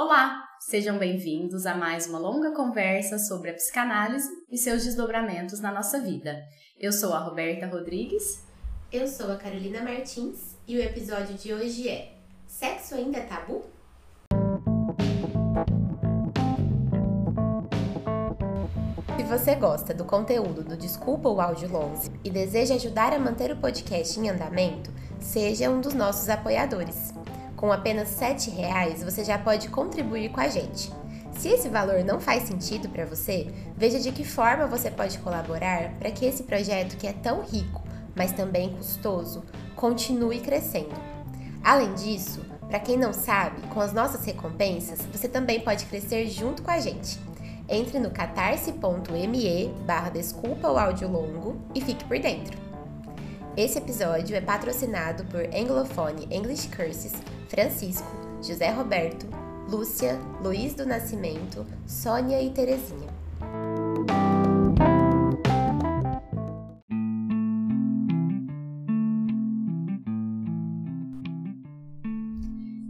Olá, sejam bem-vindos a mais uma longa conversa sobre a psicanálise e seus desdobramentos na nossa vida. Eu sou a Roberta Rodrigues. Eu sou a Carolina Martins e o episódio de hoje é Sexo ainda é tabu? Se você gosta do conteúdo do Desculpa o Áudio Longe e deseja ajudar a manter o podcast em andamento, seja um dos nossos apoiadores. Com apenas R$ 7,00 você já pode contribuir com a gente. Se esse valor não faz sentido para você, veja de que forma você pode colaborar para que esse projeto, que é tão rico, mas também custoso, continue crescendo. Além disso, para quem não sabe, com as nossas recompensas, você também pode crescer junto com a gente. Entre no catarse.me barra desculpa o áudio longo e fique por dentro. Esse episódio é patrocinado por Anglophone English Curses Francisco, José Roberto, Lúcia, Luiz do Nascimento, Sônia e Terezinha.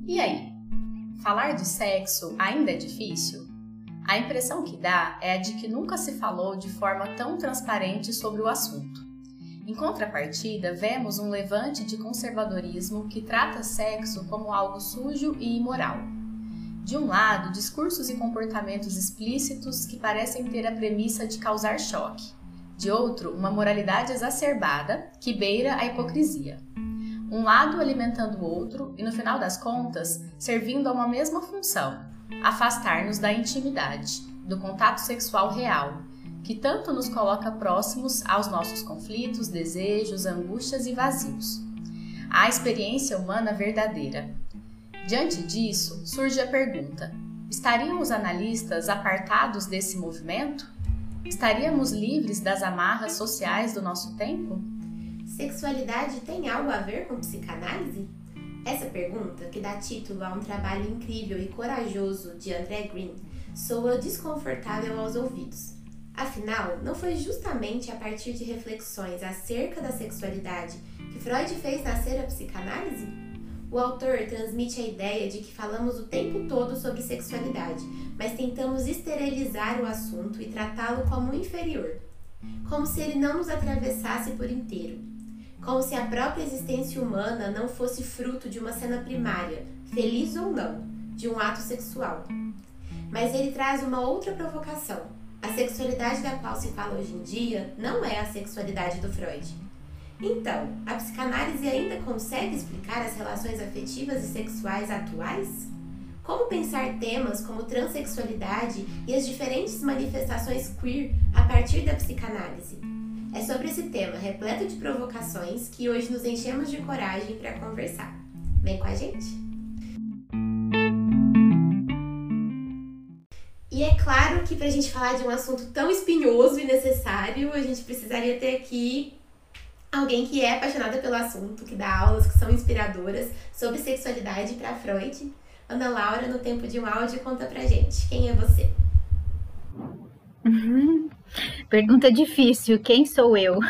E aí? Falar de sexo ainda é difícil? A impressão que dá é a de que nunca se falou de forma tão transparente sobre o assunto. Em contrapartida, vemos um levante de conservadorismo que trata sexo como algo sujo e imoral. De um lado, discursos e comportamentos explícitos que parecem ter a premissa de causar choque. De outro, uma moralidade exacerbada que beira a hipocrisia. Um lado alimentando o outro e, no final das contas, servindo a uma mesma função: afastar-nos da intimidade, do contato sexual real, que tanto nos coloca próximos aos nossos conflitos, desejos, angústias e vazios. A experiência humana verdadeira. Diante disso, surge a pergunta: estariam os analistas apartados desse movimento? Estaríamos livres das amarras sociais do nosso tempo? Sexualidade tem algo a ver com psicanálise? Essa pergunta, que dá título a um trabalho incrível e corajoso de André Green, soa desconfortável aos ouvidos Afinal, não foi justamente a partir de reflexões acerca da sexualidade que Freud fez nascer a psicanálise? O autor transmite a ideia de que falamos o tempo todo sobre sexualidade, mas tentamos esterilizar o assunto e tratá-lo como inferior, como se ele não nos atravessasse por inteiro, como se a própria existência humana não fosse fruto de uma cena primária, feliz ou não, de um ato sexual. Mas ele traz uma outra provocação a sexualidade da qual se fala hoje em dia não é a sexualidade do Freud. Então, a psicanálise ainda consegue explicar as relações afetivas e sexuais atuais? Como pensar temas como transexualidade e as diferentes manifestações queer a partir da psicanálise? É sobre esse tema repleto de provocações que hoje nos enchemos de coragem para conversar. Vem com a gente! E é claro que para a gente falar de um assunto tão espinhoso e necessário, a gente precisaria ter aqui alguém que é apaixonada pelo assunto, que dá aulas que são inspiradoras sobre sexualidade para Freud. Ana Laura, no tempo de um áudio, conta pra gente. Quem é você? Uhum. Pergunta difícil. Quem sou eu?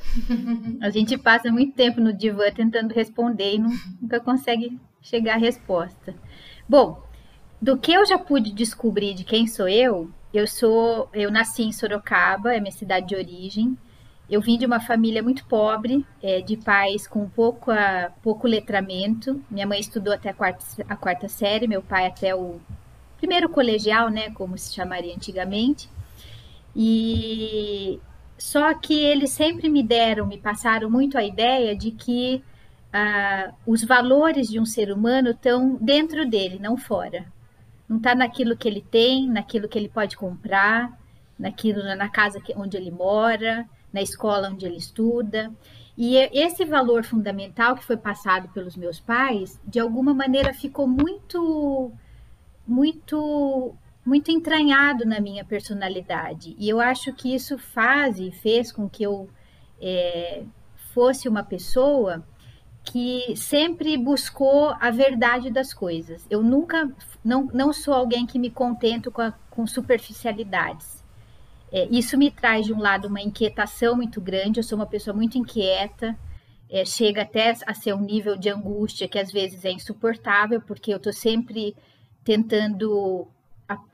a gente passa muito tempo no divã tentando responder e nunca consegue chegar à resposta. Bom, do que eu já pude descobrir de quem sou eu, eu sou, eu nasci em Sorocaba, é minha cidade de origem. Eu vim de uma família muito pobre, é, de pais com pouco, a, pouco letramento. Minha mãe estudou até a quarta, a quarta série, meu pai até o primeiro colegial, né, como se chamaria antigamente. E só que eles sempre me deram, me passaram muito a ideia de que ah, os valores de um ser humano estão dentro dele, não fora. Não está naquilo que ele tem, naquilo que ele pode comprar, naquilo na casa onde ele mora, na escola onde ele estuda. E esse valor fundamental que foi passado pelos meus pais, de alguma maneira ficou muito, muito, muito entranhado na minha personalidade. E eu acho que isso faz e fez com que eu é, fosse uma pessoa que sempre buscou a verdade das coisas. Eu nunca, não, não sou alguém que me contento com, a, com superficialidades. É, isso me traz, de um lado, uma inquietação muito grande. Eu sou uma pessoa muito inquieta, é, chega até a ser um nível de angústia que às vezes é insuportável, porque eu estou sempre tentando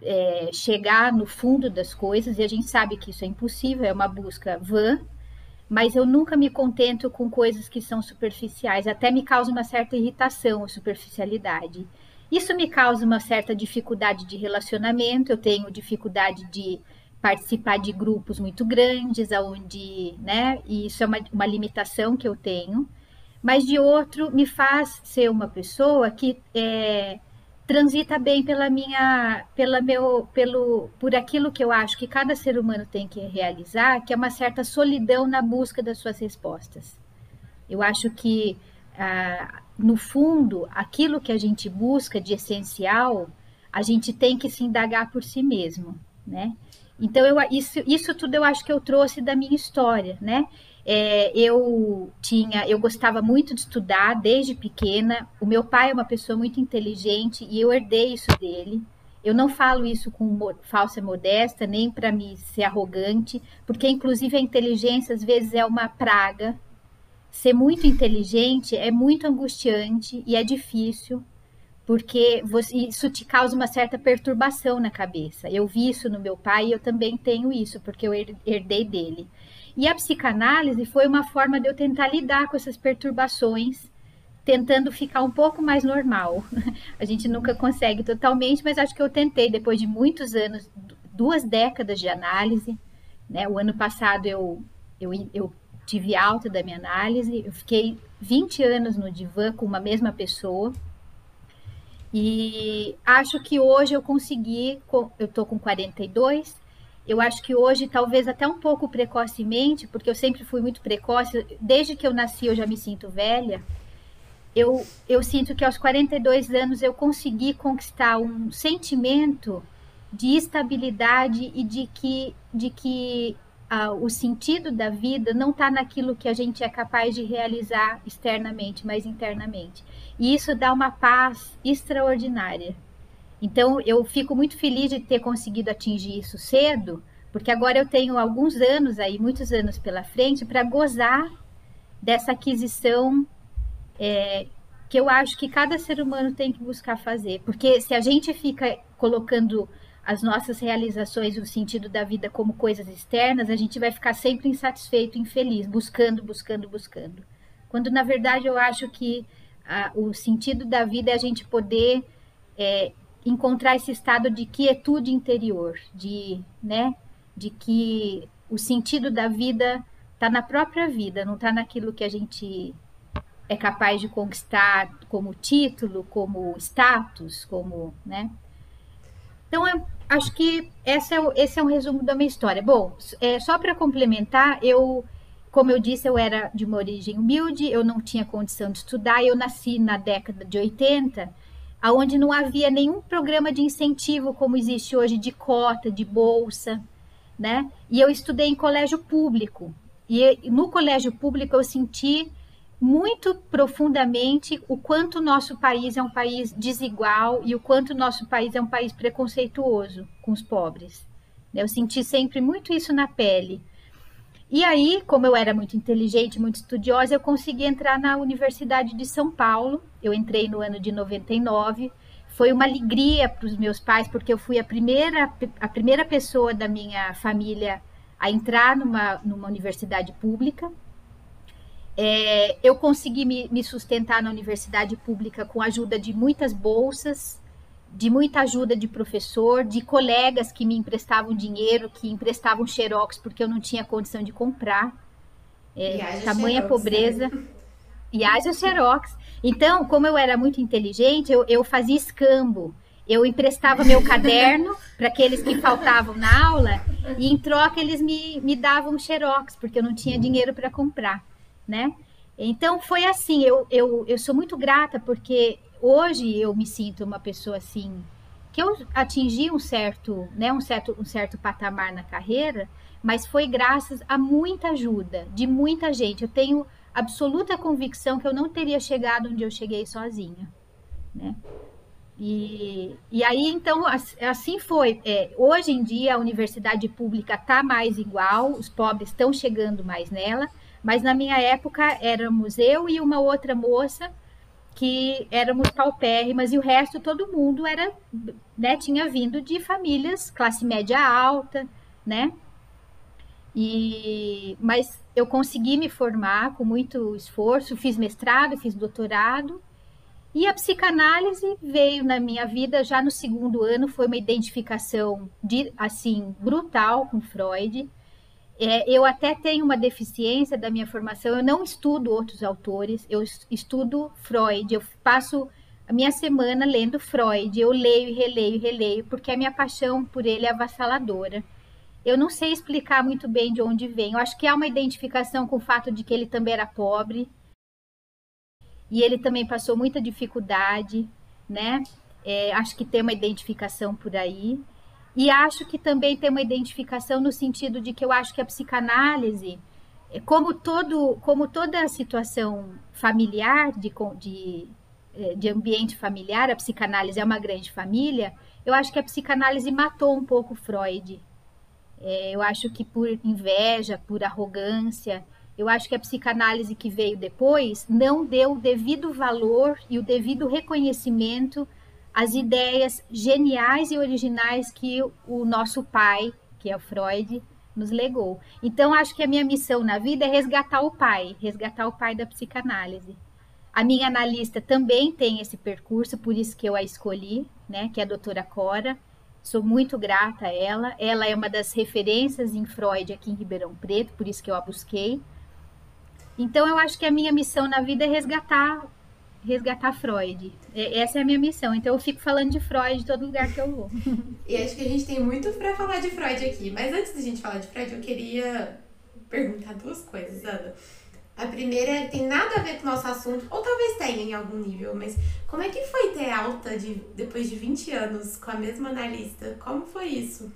é, chegar no fundo das coisas, e a gente sabe que isso é impossível, é uma busca vã, mas eu nunca me contento com coisas que são superficiais, até me causa uma certa irritação a superficialidade. Isso me causa uma certa dificuldade de relacionamento, eu tenho dificuldade de participar de grupos muito grandes, aonde, né, e isso é uma, uma limitação que eu tenho, mas de outro me faz ser uma pessoa que é, transita bem pela minha, pela meu, pelo, por aquilo que eu acho que cada ser humano tem que realizar, que é uma certa solidão na busca das suas respostas. Eu acho que, ah, no fundo, aquilo que a gente busca de essencial, a gente tem que se indagar por si mesmo, né? Então, eu, isso, isso tudo eu acho que eu trouxe da minha história, né? É, eu tinha, eu gostava muito de estudar desde pequena. O meu pai é uma pessoa muito inteligente e eu herdei isso dele. Eu não falo isso com falsa modesta, nem para me ser arrogante, porque inclusive a inteligência às vezes é uma praga. Ser muito inteligente é muito angustiante e é difícil, porque você, isso te causa uma certa perturbação na cabeça. Eu vi isso no meu pai e eu também tenho isso, porque eu herdei dele. E a psicanálise foi uma forma de eu tentar lidar com essas perturbações, tentando ficar um pouco mais normal. A gente nunca consegue totalmente, mas acho que eu tentei depois de muitos anos, duas décadas de análise. Né? O ano passado eu, eu, eu tive alta da minha análise, eu fiquei 20 anos no divã com uma mesma pessoa. E acho que hoje eu consegui, eu estou com 42, eu acho que hoje, talvez até um pouco precocemente, porque eu sempre fui muito precoce, desde que eu nasci eu já me sinto velha. Eu, eu sinto que aos 42 anos eu consegui conquistar um sentimento de estabilidade e de que, de que o sentido da vida não está naquilo que a gente é capaz de realizar externamente, mas internamente. E isso dá uma paz extraordinária. Então, eu fico muito feliz de ter conseguido atingir isso cedo, porque agora eu tenho alguns anos aí, muitos anos pela frente, para gozar dessa aquisição é, que eu acho que cada ser humano tem que buscar fazer. Porque se a gente fica colocando as nossas realizações, o sentido da vida como coisas externas, a gente vai ficar sempre insatisfeito, infeliz, buscando, buscando, buscando. Quando na verdade eu acho que a, o sentido da vida é a gente poder é, encontrar esse estado de quietude interior, de, né, de que o sentido da vida está na própria vida, não está naquilo que a gente é capaz de conquistar como título, como status, como, né? Então, eu acho que esse é, esse é um resumo da minha história. Bom, é, só para complementar, eu, como eu disse, eu era de uma origem humilde, eu não tinha condição de estudar, eu nasci na década de 80, aonde não havia nenhum programa de incentivo como existe hoje de cota, de bolsa, né? E eu estudei em colégio público. E no colégio público eu senti muito profundamente o quanto o nosso país é um país desigual e o quanto o nosso país é um país preconceituoso com os pobres. Eu senti sempre muito isso na pele. E aí, como eu era muito inteligente, muito estudiosa, eu consegui entrar na Universidade de São Paulo. Eu entrei no ano de 99. Foi uma alegria para os meus pais, porque eu fui a primeira, a primeira pessoa da minha família a entrar numa, numa universidade pública. É, eu consegui me, me sustentar na universidade pública com a ajuda de muitas bolsas, de muita ajuda de professor, de colegas que me emprestavam dinheiro, que emprestavam xerox porque eu não tinha condição de comprar. É, tamanha xerox, pobreza. Né? E haja xerox. Então, como eu era muito inteligente, eu, eu fazia escambo. Eu emprestava meu caderno para aqueles que faltavam na aula e em troca eles me, me davam xerox, porque eu não tinha dinheiro para comprar, né? Então foi assim, eu, eu, eu sou muito grata porque hoje eu me sinto uma pessoa assim que eu atingi um certo, né, um certo, um certo patamar na carreira, mas foi graças a muita ajuda de muita gente. Eu tenho absoluta convicção que eu não teria chegado onde eu cheguei sozinha, né? E, e aí, então, assim foi. É, hoje em dia, a universidade pública está mais igual, os pobres estão chegando mais nela, mas na minha época éramos eu e uma outra moça que éramos paupérrimas e o resto todo mundo era, né, tinha vindo de famílias classe média alta, né? E mas eu consegui me formar com muito esforço, fiz mestrado, fiz doutorado. E a psicanálise veio na minha vida já no segundo ano, foi uma identificação de, assim brutal com Freud. É, eu até tenho uma deficiência da minha formação, eu não estudo outros autores, eu estudo Freud, eu passo a minha semana lendo Freud, eu leio e releio e releio, porque a minha paixão por ele é avassaladora. Eu não sei explicar muito bem de onde vem. Eu acho que há uma identificação com o fato de que ele também era pobre e ele também passou muita dificuldade, né? É, acho que tem uma identificação por aí. E acho que também tem uma identificação no sentido de que eu acho que a psicanálise, é, como, todo, como toda situação familiar, de, de, é, de ambiente familiar, a psicanálise é uma grande família, eu acho que a psicanálise matou um pouco Freud. É, eu acho que por inveja, por arrogância, eu acho que a psicanálise que veio depois não deu o devido valor e o devido reconhecimento às ideias geniais e originais que o nosso pai, que é o Freud, nos legou. Então, acho que a minha missão na vida é resgatar o pai, resgatar o pai da psicanálise. A minha analista também tem esse percurso, por isso que eu a escolhi, né, que é a doutora Cora. Sou muito grata a ela. Ela é uma das referências em Freud aqui em Ribeirão Preto, por isso que eu a busquei. Então eu acho que a minha missão na vida é resgatar resgatar Freud. Essa é a minha missão. Então eu fico falando de Freud em todo lugar que eu vou. e acho que a gente tem muito para falar de Freud aqui. Mas antes da gente falar de Freud, eu queria perguntar duas coisas, Ana. A primeira tem nada a ver com o nosso assunto, ou talvez tenha em algum nível, mas como é que foi ter alta de, depois de 20 anos com a mesma analista? Como foi isso?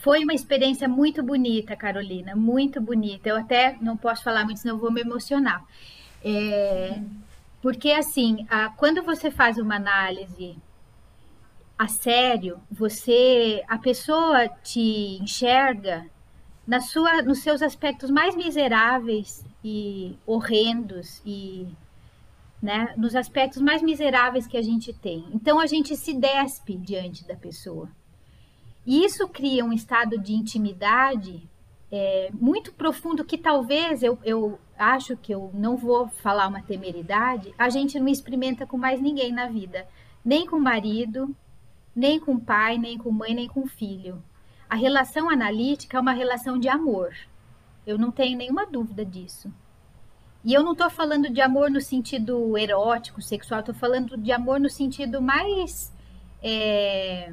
Foi uma experiência muito bonita, Carolina, muito bonita. Eu até não posso falar muito, senão eu vou me emocionar. É, porque, assim, a, quando você faz uma análise a sério, você, a pessoa te enxerga na sua, nos seus aspectos mais miseráveis e horrendos e né, nos aspectos mais miseráveis que a gente tem. Então a gente se despe diante da pessoa. E isso cria um estado de intimidade é, muito profundo que talvez eu, eu acho que eu não vou falar uma temeridade, a gente não experimenta com mais ninguém na vida, nem com marido, nem com pai, nem com mãe, nem com filho. A relação analítica é uma relação de amor. Eu não tenho nenhuma dúvida disso. E eu não estou falando de amor no sentido erótico, sexual, estou falando de amor no sentido mais. É...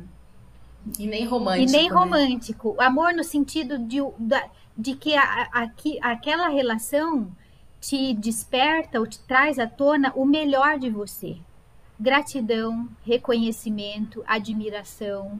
E nem romântico. E nem né? romântico. Amor no sentido de, de que a, a, aquela relação te desperta ou te traz à tona o melhor de você. Gratidão, reconhecimento, admiração,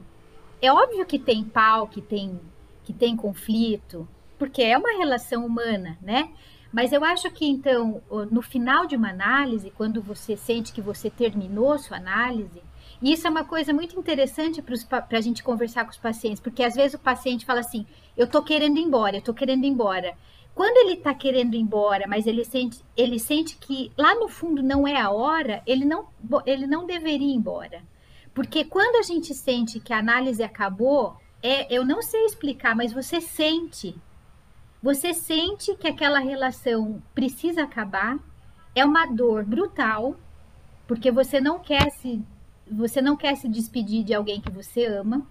é óbvio que tem pau, que tem, que tem conflito, porque é uma relação humana, né? Mas eu acho que então, no final de uma análise, quando você sente que você terminou sua análise, e isso é uma coisa muito interessante para a gente conversar com os pacientes, porque às vezes o paciente fala assim: eu estou querendo ir embora, eu estou querendo ir embora. Quando ele está querendo ir embora, mas ele sente, ele sente que lá no fundo não é a hora, ele não, ele não deveria ir embora. Porque quando a gente sente que a análise acabou, é, eu não sei explicar, mas você sente. Você sente que aquela relação precisa acabar. É uma dor brutal, porque você não quer se você não quer se despedir de alguém que você ama.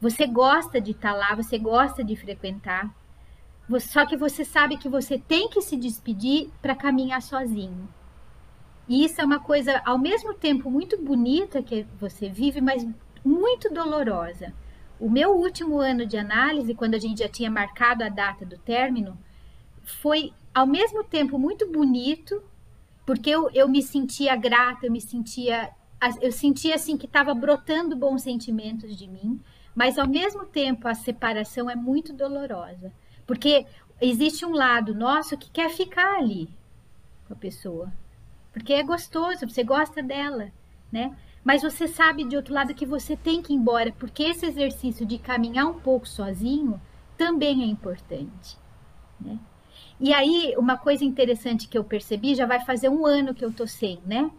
Você gosta de estar lá, você gosta de frequentar. Só que você sabe que você tem que se despedir para caminhar sozinho. E isso é uma coisa, ao mesmo tempo, muito bonita que você vive, mas muito dolorosa. O meu último ano de análise, quando a gente já tinha marcado a data do término, foi ao mesmo tempo muito bonito, porque eu, eu me sentia grata, eu me sentia, eu sentia assim que estava brotando bons sentimentos de mim, mas ao mesmo tempo a separação é muito dolorosa, porque existe um lado nosso que quer ficar ali com a pessoa, porque é gostoso, você gosta dela, né? Mas você sabe de outro lado que você tem que ir embora, porque esse exercício de caminhar um pouco sozinho também é importante, né? E aí, uma coisa interessante que eu percebi, já vai fazer um ano que eu tô sem, né?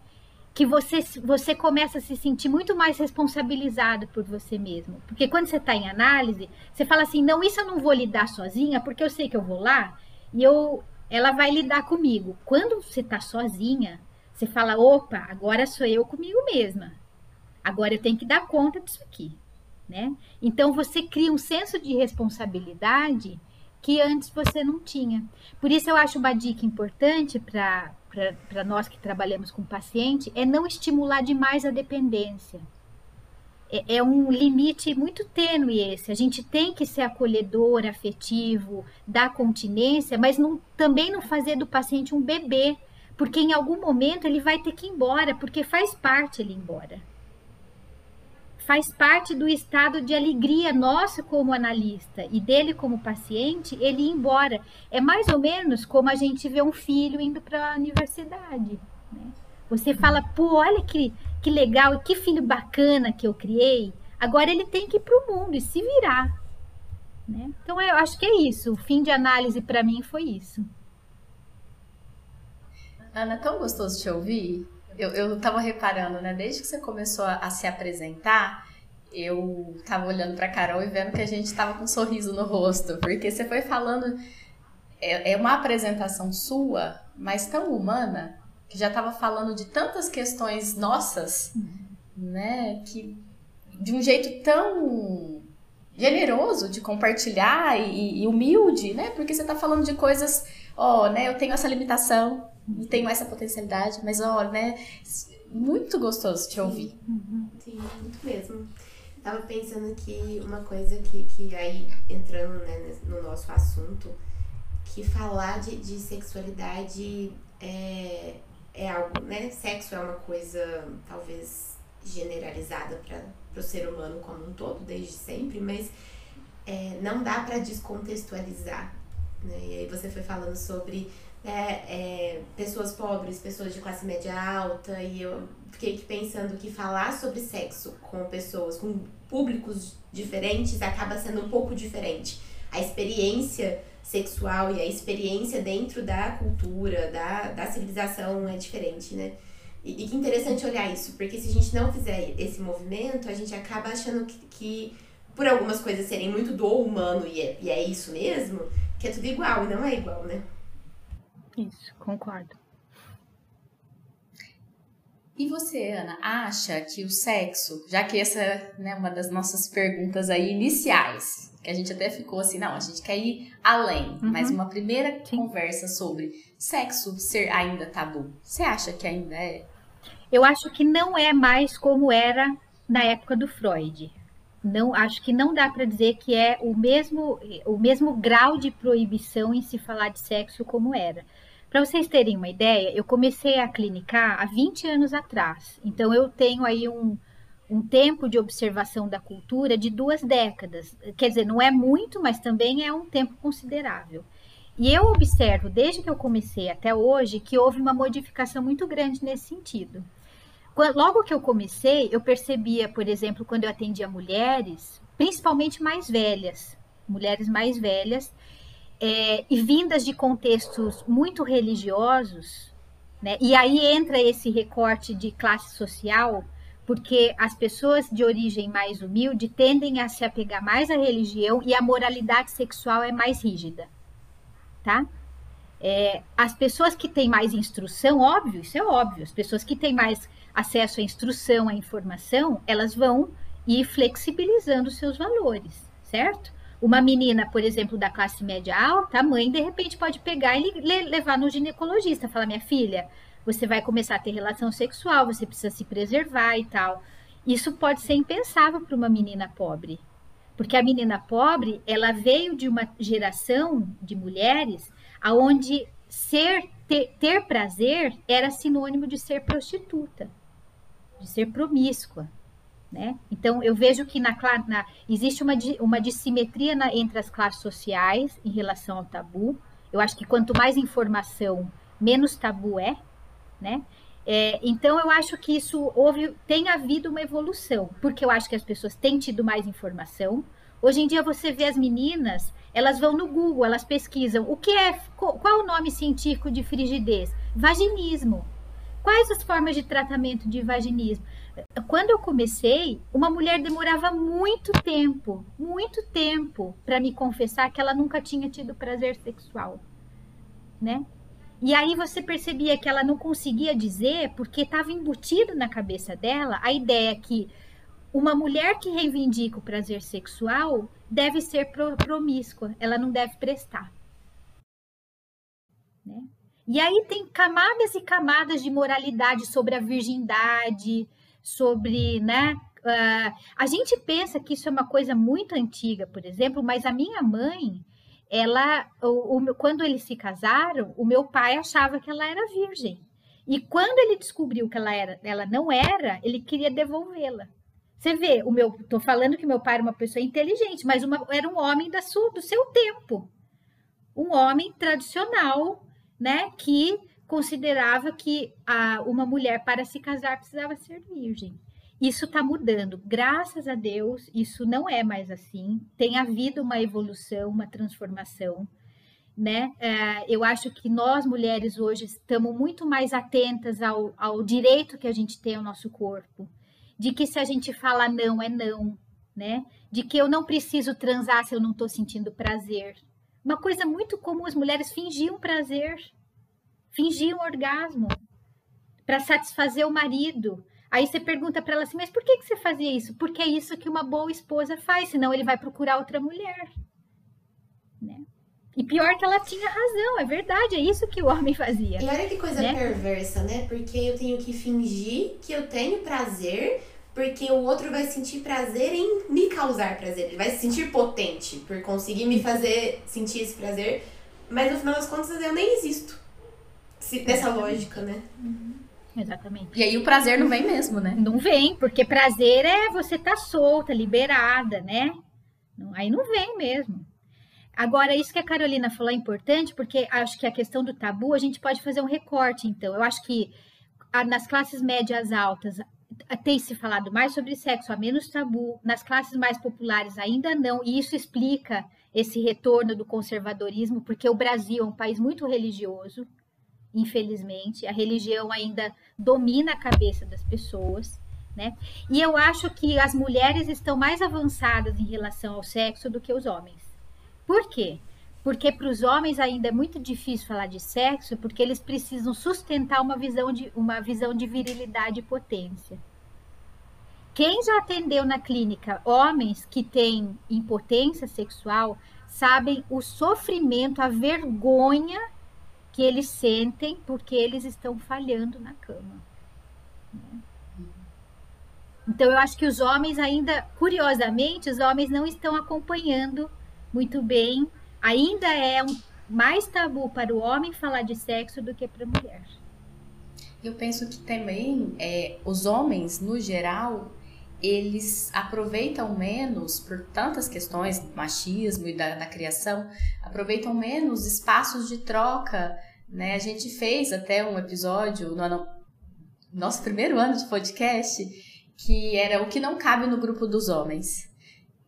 Que você, você começa a se sentir muito mais responsabilizado por você mesmo. Porque quando você está em análise, você fala assim: não, isso eu não vou lidar sozinha, porque eu sei que eu vou lá e eu, ela vai lidar comigo. Quando você está sozinha, você fala: opa, agora sou eu comigo mesma. Agora eu tenho que dar conta disso aqui. Né? Então você cria um senso de responsabilidade que antes você não tinha. Por isso eu acho uma dica importante para nós que trabalhamos com paciente é não estimular demais a dependência. É, é, um limite muito tênue esse. A gente tem que ser acolhedor, afetivo, dar continência, mas não, também não fazer do paciente um bebê, porque em algum momento ele vai ter que ir embora, porque faz parte ele ir embora faz parte do estado de alegria nosso como analista e dele como paciente, ele ir embora. É mais ou menos como a gente vê um filho indo para a universidade. Né? Você fala, pô, olha que, que legal, que filho bacana que eu criei. Agora ele tem que ir para o mundo e se virar. Né? Então eu acho que é isso. O fim de análise para mim foi isso. Ana, tão gostoso te ouvir. Eu, eu tava reparando, né? Desde que você começou a, a se apresentar, eu tava olhando pra Carol e vendo que a gente tava com um sorriso no rosto, porque você foi falando. É, é uma apresentação sua, mas tão humana, que já tava falando de tantas questões nossas, né? Que de um jeito tão generoso de compartilhar e, e humilde, né? Porque você tá falando de coisas, ó, oh, né? Eu tenho essa limitação, não tenho essa potencialidade, mas ó, né? Muito gostoso te ouvir. Uhum. Sim, muito mesmo. Tava pensando aqui uma coisa que, que aí, entrando né, no nosso assunto, que falar de, de sexualidade é, é algo, né? Sexo é uma coisa talvez generalizada para o ser humano como um todo, desde sempre, mas é, não dá para descontextualizar. Né? E aí você foi falando sobre né, é, pessoas pobres, pessoas de classe média alta, e eu fiquei pensando que falar sobre sexo com pessoas, com públicos diferentes, acaba sendo um pouco diferente. A experiência sexual e a experiência dentro da cultura, da, da civilização é diferente, né? E, e que interessante olhar isso, porque se a gente não fizer esse movimento, a gente acaba achando que, que por algumas coisas serem muito do humano e é, e é isso mesmo, que é tudo igual, e não é igual, né? Isso, concordo. E você, Ana, acha que o sexo, já que essa é né, uma das nossas perguntas aí iniciais, que a gente até ficou assim, não, a gente quer ir além, uhum. mas uma primeira Sim. conversa sobre sexo ser ainda tabu, você acha que ainda é? Eu acho que não é mais como era na época do Freud. Não, acho que não dá para dizer que é o mesmo, o mesmo grau de proibição em se falar de sexo como era. Para vocês terem uma ideia, eu comecei a clinicar há 20 anos atrás. Então eu tenho aí um, um tempo de observação da cultura de duas décadas. Quer dizer, não é muito, mas também é um tempo considerável. E eu observo, desde que eu comecei até hoje, que houve uma modificação muito grande nesse sentido. Logo que eu comecei, eu percebia, por exemplo, quando eu atendia mulheres, principalmente mais velhas, mulheres mais velhas, é, e vindas de contextos muito religiosos, né? E aí entra esse recorte de classe social, porque as pessoas de origem mais humilde tendem a se apegar mais à religião e a moralidade sexual é mais rígida, tá? É, as pessoas que têm mais instrução, óbvio, isso é óbvio, as pessoas que têm mais acesso à instrução, à informação, elas vão ir flexibilizando seus valores, certo? Uma menina, por exemplo, da classe média alta, a mãe de repente pode pegar e levar no ginecologista, falar: minha filha, você vai começar a ter relação sexual, você precisa se preservar e tal. Isso pode ser impensável para uma menina pobre, porque a menina pobre ela veio de uma geração de mulheres aonde ser ter, ter prazer era sinônimo de ser prostituta, de ser promíscua. Né? Então, eu vejo que na, na, existe uma, uma dissimetria na, entre as classes sociais em relação ao tabu. Eu acho que quanto mais informação, menos tabu é. Né? É, então, eu acho que isso houve, tem havido uma evolução, porque eu acho que as pessoas têm tido mais informação, Hoje em dia você vê as meninas, elas vão no Google, elas pesquisam o que é, qual é o nome científico de frigidez? Vaginismo. Quais as formas de tratamento de vaginismo? Quando eu comecei, uma mulher demorava muito tempo, muito tempo para me confessar que ela nunca tinha tido prazer sexual, né? E aí você percebia que ela não conseguia dizer porque estava embutido na cabeça dela a ideia que uma mulher que reivindica o prazer sexual deve ser promíscua, ela não deve prestar. Né? E aí tem camadas e camadas de moralidade sobre a virgindade, sobre, né? Uh, a gente pensa que isso é uma coisa muito antiga, por exemplo, mas a minha mãe, ela, o, o, quando eles se casaram, o meu pai achava que ela era virgem. E quando ele descobriu que ela, era, ela não era, ele queria devolvê-la. Você vê, o meu, tô falando que meu pai era uma pessoa inteligente, mas uma, era um homem da sua, do seu tempo. Um homem tradicional, né, que considerava que a, uma mulher para se casar precisava ser virgem. Isso está mudando, graças a Deus, isso não é mais assim. Tem havido uma evolução, uma transformação, né? É, eu acho que nós mulheres hoje estamos muito mais atentas ao, ao direito que a gente tem ao nosso corpo, de que se a gente fala não é não, né? De que eu não preciso transar se eu não estou sentindo prazer. Uma coisa muito comum, as mulheres fingiam prazer fingir um orgasmo para satisfazer o marido. Aí você pergunta para ela assim, mas por que, que você fazia isso? Porque é isso que uma boa esposa faz, senão ele vai procurar outra mulher. Né? E pior que ela tinha razão, é verdade, é isso que o homem fazia. E olha que coisa né? perversa, né? Porque eu tenho que fingir que eu tenho prazer, porque o outro vai sentir prazer em me causar prazer. Ele vai se sentir potente por conseguir me fazer sentir esse prazer, mas no final das contas eu nem existo. Se, dessa lógica, né? Uhum. Exatamente. E aí o prazer não vem mesmo, né? Não vem, porque prazer é você estar tá solta, liberada, né? Aí não vem mesmo. Agora, isso que a Carolina falou é importante, porque acho que a questão do tabu, a gente pode fazer um recorte, então. Eu acho que nas classes médias altas tem se falado mais sobre sexo, há menos tabu. Nas classes mais populares ainda não, e isso explica esse retorno do conservadorismo, porque o Brasil é um país muito religioso, infelizmente. A religião ainda domina a cabeça das pessoas. Né? E eu acho que as mulheres estão mais avançadas em relação ao sexo do que os homens. Por quê? Porque para os homens ainda é muito difícil falar de sexo, porque eles precisam sustentar uma visão de, uma visão de virilidade e potência. Quem já atendeu na clínica homens que têm impotência sexual sabem o sofrimento, a vergonha que eles sentem porque eles estão falhando na cama. Né? Então eu acho que os homens ainda, curiosamente, os homens não estão acompanhando muito bem. Ainda é um, mais tabu para o homem falar de sexo do que para a mulher. Eu penso que também é, os homens, no geral, eles aproveitam menos, por tantas questões, machismo e da, da criação, aproveitam menos espaços de troca. Né? A gente fez até um episódio no ano, nosso primeiro ano de podcast que era o que não cabe no grupo dos homens.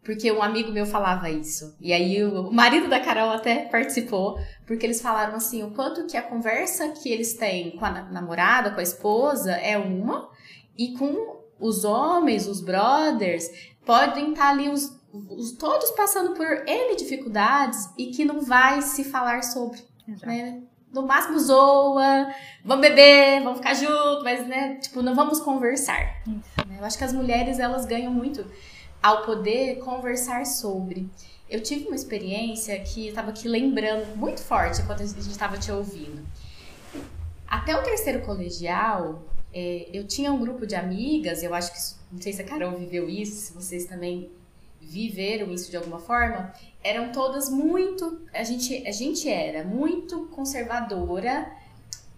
Porque um amigo meu falava isso. E aí o marido da Carol até participou, porque eles falaram assim, o quanto que a conversa que eles têm com a namorada, com a esposa, é uma, e com os homens, os brothers, podem estar ali os, os, todos passando por N dificuldades e que não vai se falar sobre. Né? No máximo zoa, vamos beber, vamos ficar juntos, mas, né, tipo, não vamos conversar. Né? Eu acho que as mulheres, elas ganham muito ao poder conversar sobre. Eu tive uma experiência que eu estava aqui lembrando muito forte quando a gente estava te ouvindo. Até o terceiro colegial, é, eu tinha um grupo de amigas, eu acho que, não sei se a Carol viveu isso, se vocês também viveram isso de alguma forma, eram todas muito, a gente, a gente era muito conservadora,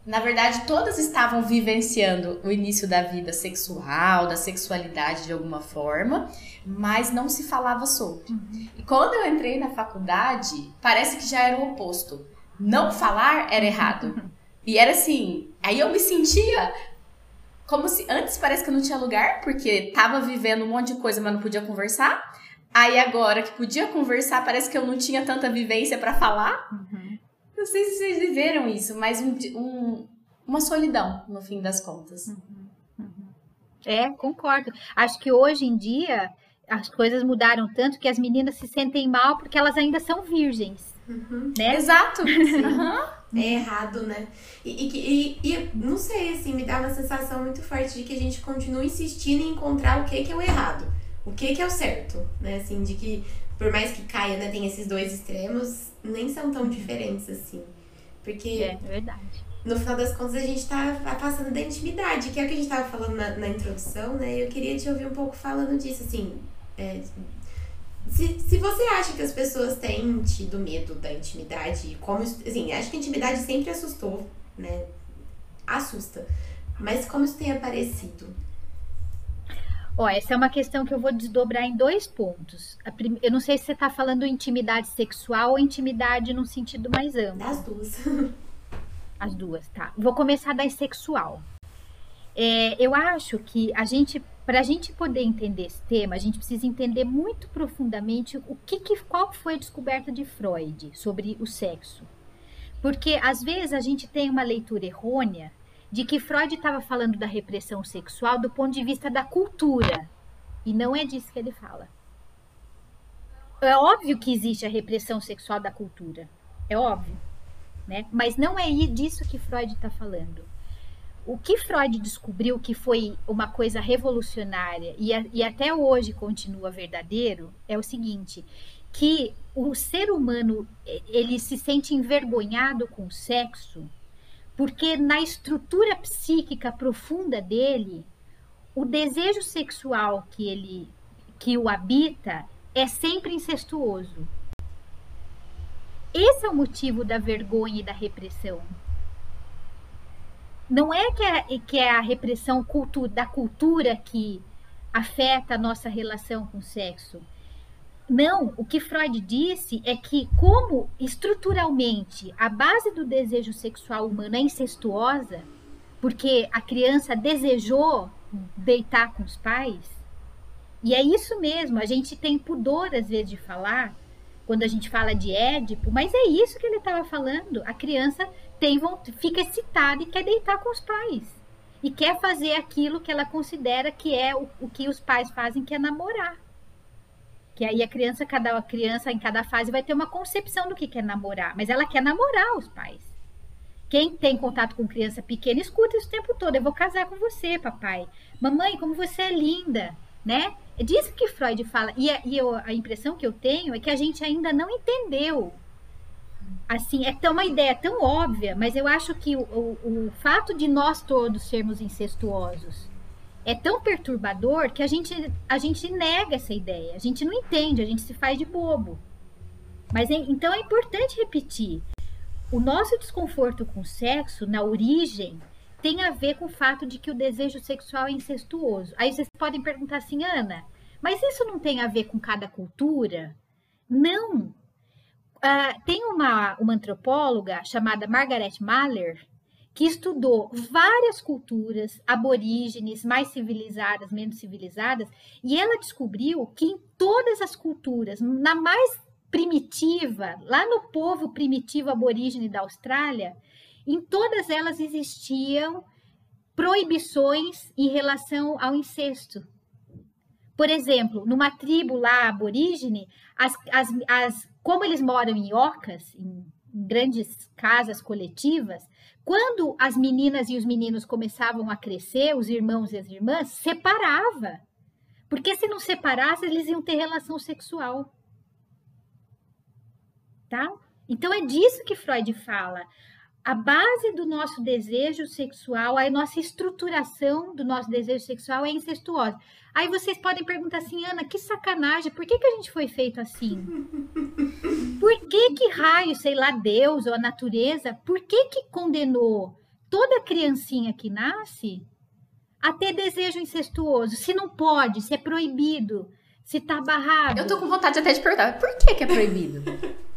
na verdade, todas estavam vivenciando o início da vida sexual, da sexualidade de alguma forma, mas não se falava sobre. Uhum. E quando eu entrei na faculdade, parece que já era o oposto. Não falar era errado. E era assim, aí eu me sentia como se antes parece que eu não tinha lugar, porque tava vivendo um monte de coisa, mas não podia conversar. Aí agora que podia conversar, parece que eu não tinha tanta vivência para falar. Uhum. Não sei se vocês viveram isso, mas um, um, uma solidão, no fim das contas. Uhum. Uhum. É, concordo. Acho que hoje em dia as coisas mudaram tanto que as meninas se sentem mal porque elas ainda são virgens. Uhum. Né? Exato. Uhum. É errado, né? E, e, e, e, não sei, assim, me dá uma sensação muito forte de que a gente continua insistindo em encontrar o que, que é o errado, o que, que é o certo, né? Assim, de que por mais que caia, né, tem esses dois extremos, nem são tão diferentes assim. Porque. É, é verdade. No final das contas, a gente tá passando da intimidade, que é o que a gente tava falando na, na introdução, né? Eu queria te ouvir um pouco falando disso, assim. É, se, se você acha que as pessoas têm tido medo da intimidade, como assim, acho que a intimidade sempre assustou, né? Assusta. Mas como isso tem aparecido? Ó, essa é uma questão que eu vou desdobrar em dois pontos. Prim... Eu não sei se você está falando intimidade sexual ou intimidade num sentido mais amplo. Das duas. As duas, tá. Vou começar da sexual. É, eu acho que a gente para a gente poder entender esse tema, a gente precisa entender muito profundamente o que, que qual foi a descoberta de Freud sobre o sexo. Porque às vezes a gente tem uma leitura errônea de que Freud estava falando da repressão sexual do ponto de vista da cultura. E não é disso que ele fala. É óbvio que existe a repressão sexual da cultura. É óbvio. Né? Mas não é disso que Freud está falando o que Freud descobriu que foi uma coisa revolucionária e, a, e até hoje continua verdadeiro é o seguinte, que o ser humano ele se sente envergonhado com o sexo porque na estrutura psíquica profunda dele o desejo sexual que ele que o habita é sempre incestuoso. Esse é o motivo da vergonha e da repressão não é que é, que é a repressão cultu da cultura que afeta a nossa relação com o sexo. Não, o que Freud disse é que, como estruturalmente a base do desejo sexual humano é incestuosa, porque a criança desejou deitar com os pais, e é isso mesmo, a gente tem pudor às vezes de falar, quando a gente fala de Édipo, mas é isso que ele estava falando. A criança tem, fica excitada e quer deitar com os pais. E quer fazer aquilo que ela considera que é o, o que os pais fazem, que é namorar. Que aí a criança, cada criança em cada fase vai ter uma concepção do que quer namorar, mas ela quer namorar os pais. Quem tem contato com criança pequena escuta isso o tempo todo. Eu vou casar com você, papai. Mamãe, como você é linda, né? É disso que Freud fala. E, a, e eu, a impressão que eu tenho é que a gente ainda não entendeu. Assim, é tão uma ideia tão óbvia, mas eu acho que o, o, o fato de nós todos sermos incestuosos é tão perturbador que a gente, a gente nega essa ideia. A gente não entende, a gente se faz de bobo. Mas então é importante repetir. O nosso desconforto com o sexo, na origem, tem a ver com o fato de que o desejo sexual é incestuoso. Aí vocês podem perguntar assim, Ana, mas isso não tem a ver com cada cultura? Não. Uh, tem uma, uma antropóloga chamada Margaret Mahler que estudou várias culturas aborígenes, mais civilizadas, menos civilizadas, e ela descobriu que em todas as culturas, na mais primitiva, lá no povo primitivo aborígene da Austrália, em todas elas existiam proibições em relação ao incesto. Por exemplo, numa tribo lá aborígene, as, as, as, como eles moram em ocas, em, grandes casas coletivas, quando as meninas e os meninos começavam a crescer, os irmãos e as irmãs, separava. Porque se não separasse, eles iam ter relação sexual. Tá? Então é disso que Freud fala a base do nosso desejo sexual, a nossa estruturação do nosso desejo sexual é incestuosa. Aí vocês podem perguntar assim, Ana, que sacanagem, por que, que a gente foi feito assim? Por que que raio, sei lá, Deus ou a natureza, por que que condenou toda criancinha que nasce a ter desejo incestuoso? Se não pode, se é proibido, se tá barrado. Eu tô com vontade até de perguntar, por que que é proibido?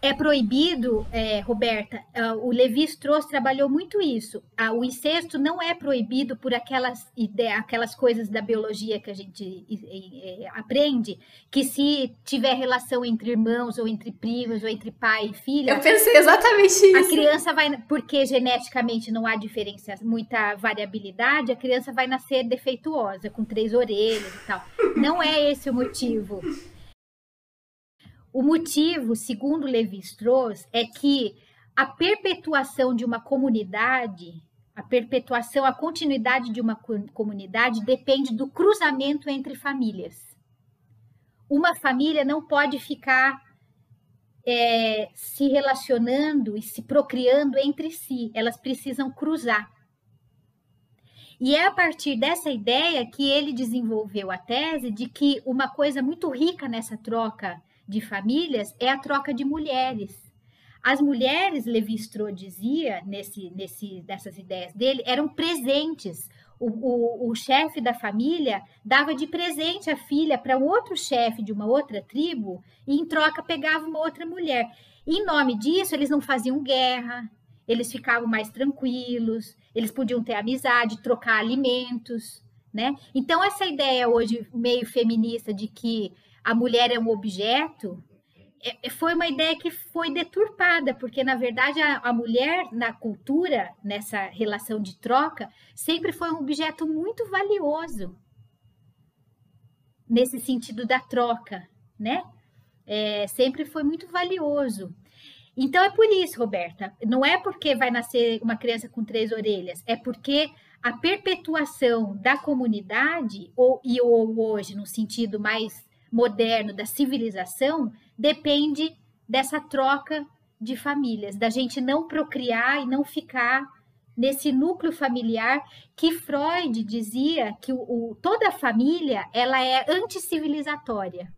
é proibido, é, Roberta, uh, o Levi Strauss trabalhou muito isso. Uh, o incesto não é proibido por aquelas, ideias, aquelas coisas da biologia que a gente aprende, que se tiver relação entre irmãos, ou entre primos, ou entre pai e filha. Eu pensei exatamente isso. A criança vai, porque geneticamente não há diferença, muita variabilidade, a criança vai nascer defeituosa, com três orelhas e tal. Não é esse o motivo. O motivo, segundo Levi Strauss, é que a perpetuação de uma comunidade, a perpetuação, a continuidade de uma comunidade depende do cruzamento entre famílias. Uma família não pode ficar é, se relacionando e se procriando entre si, elas precisam cruzar. E é a partir dessa ideia que ele desenvolveu a tese de que uma coisa muito rica nessa troca de famílias é a troca de mulheres. As mulheres, Levi Strauss dizia, nesse, nesse, nessas ideias dele, eram presentes. O, o, o chefe da família dava de presente a filha para um outro chefe de uma outra tribo e, em troca, pegava uma outra mulher. em nome disso, eles não faziam guerra, eles ficavam mais tranquilos, eles podiam ter amizade, trocar alimentos, né? Então, essa ideia hoje meio feminista de que a mulher é um objeto, é, é, foi uma ideia que foi deturpada, porque na verdade a, a, mulher na cultura, nessa relação de troca, sempre foi um objeto muito valioso nesse sentido da troca, né? É, sempre foi muito valioso. Então é por isso, Roberta, não é porque vai nascer uma criança com três orelhas, é porque a perpetuação da comunidade, ou, e ou hoje, no sentido mais moderno da civilização depende dessa troca de famílias, da gente não procriar e não ficar nesse núcleo familiar que Freud dizia que o, o, toda a família ela é anticivilizatória.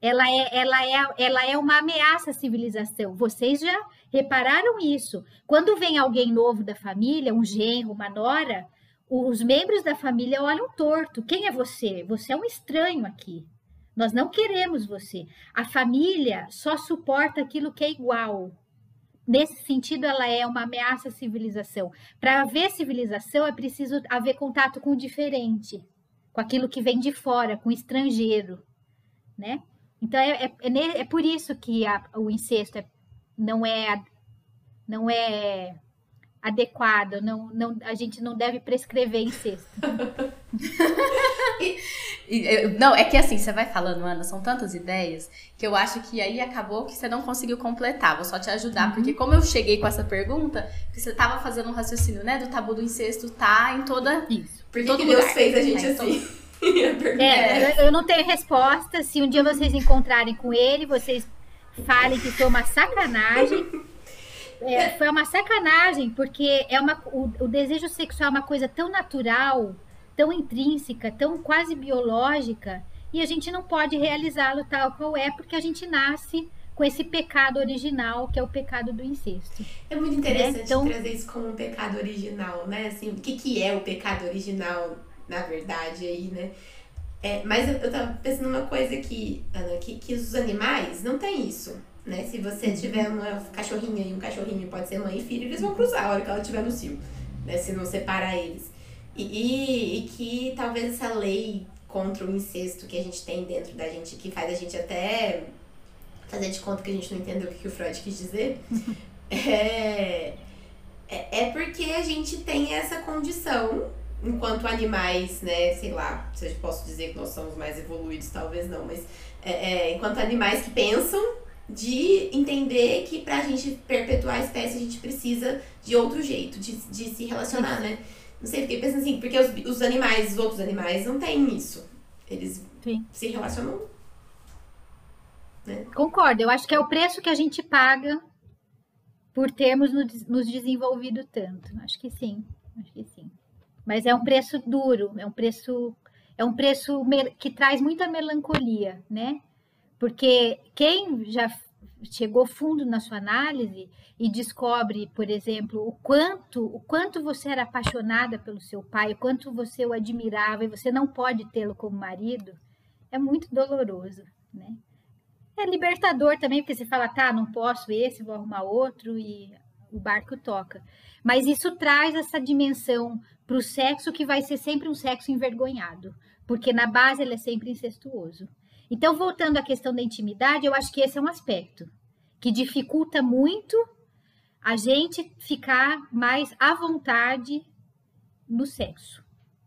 Ela é, ela, é, ela é uma ameaça à civilização. Vocês já repararam isso. Quando vem alguém novo da família, um genro, uma nora, os membros da família olham torto. Quem é você? Você é um estranho aqui. Nós não queremos você. A família só suporta aquilo que é igual. Nesse sentido, ela é uma ameaça à civilização. Para haver civilização, é preciso haver contato com o diferente, com aquilo que vem de fora, com o estrangeiro, né? Então é, é, é, é por isso que a, o incesto é, não é não é adequado, não, não, a gente não deve prescrever incesto. e, e, não, é que assim, você vai falando, Ana, são tantas ideias que eu acho que aí acabou que você não conseguiu completar. Vou só te ajudar, uhum. porque como eu cheguei com essa pergunta, que você estava fazendo um raciocínio, né, do tabu do incesto tá em toda. Isso. Por que, que Deus fez a gente tá assim? É, eu não tenho resposta. Se um dia vocês encontrarem com ele, vocês falem que foi uma sacanagem. É, foi uma sacanagem, porque é uma, o, o, desejo sexual é uma coisa tão natural, tão intrínseca, tão quase biológica, e a gente não pode realizá-lo tal qual é, porque a gente nasce com esse pecado original, que é o pecado do incesto. É muito interessante né? então, trazer isso como um pecado original, né? Assim, o que, que é o pecado original, na verdade, aí, né? É, mas eu, eu tava pensando uma coisa aqui, Ana, que, que os animais não têm isso né? Se você tiver uma cachorrinha e um cachorrinho pode ser mãe e filho, eles vão cruzar a hora que ela estiver no cio, né? Se não separar eles. E, e, e, que talvez essa lei contra o incesto que a gente tem dentro da gente, que faz a gente até fazer de conta que a gente não entendeu o que o Freud quis dizer, é, é, é porque a gente tem essa condição enquanto animais, né, sei lá, se eu posso dizer que nós somos mais evoluídos, talvez não, mas é, é, enquanto animais que pensam de entender que pra gente perpetuar a espécie a gente precisa de outro jeito de, de se relacionar, né? Não sei, fiquei pensando assim, porque os, os animais, os outros animais não têm isso. Eles Sim. se relacionam. Né? Concordo, eu acho que é o preço que a gente paga por termos nos desenvolvido tanto. Acho que sim, acho que sim. Mas é um preço duro, é um preço é um preço que traz muita melancolia, né? Porque quem já chegou fundo na sua análise e descobre, por exemplo, o quanto, o quanto você era apaixonada pelo seu pai, o quanto você o admirava e você não pode tê-lo como marido, é muito doloroso, né? É libertador também, porque você fala, tá, não posso esse, vou arrumar outro e o barco toca. Mas isso traz essa dimensão para o sexo que vai ser sempre um sexo envergonhado, porque na base ele é sempre incestuoso. Então, voltando à questão da intimidade, eu acho que esse é um aspecto que dificulta muito a gente ficar mais à vontade no sexo.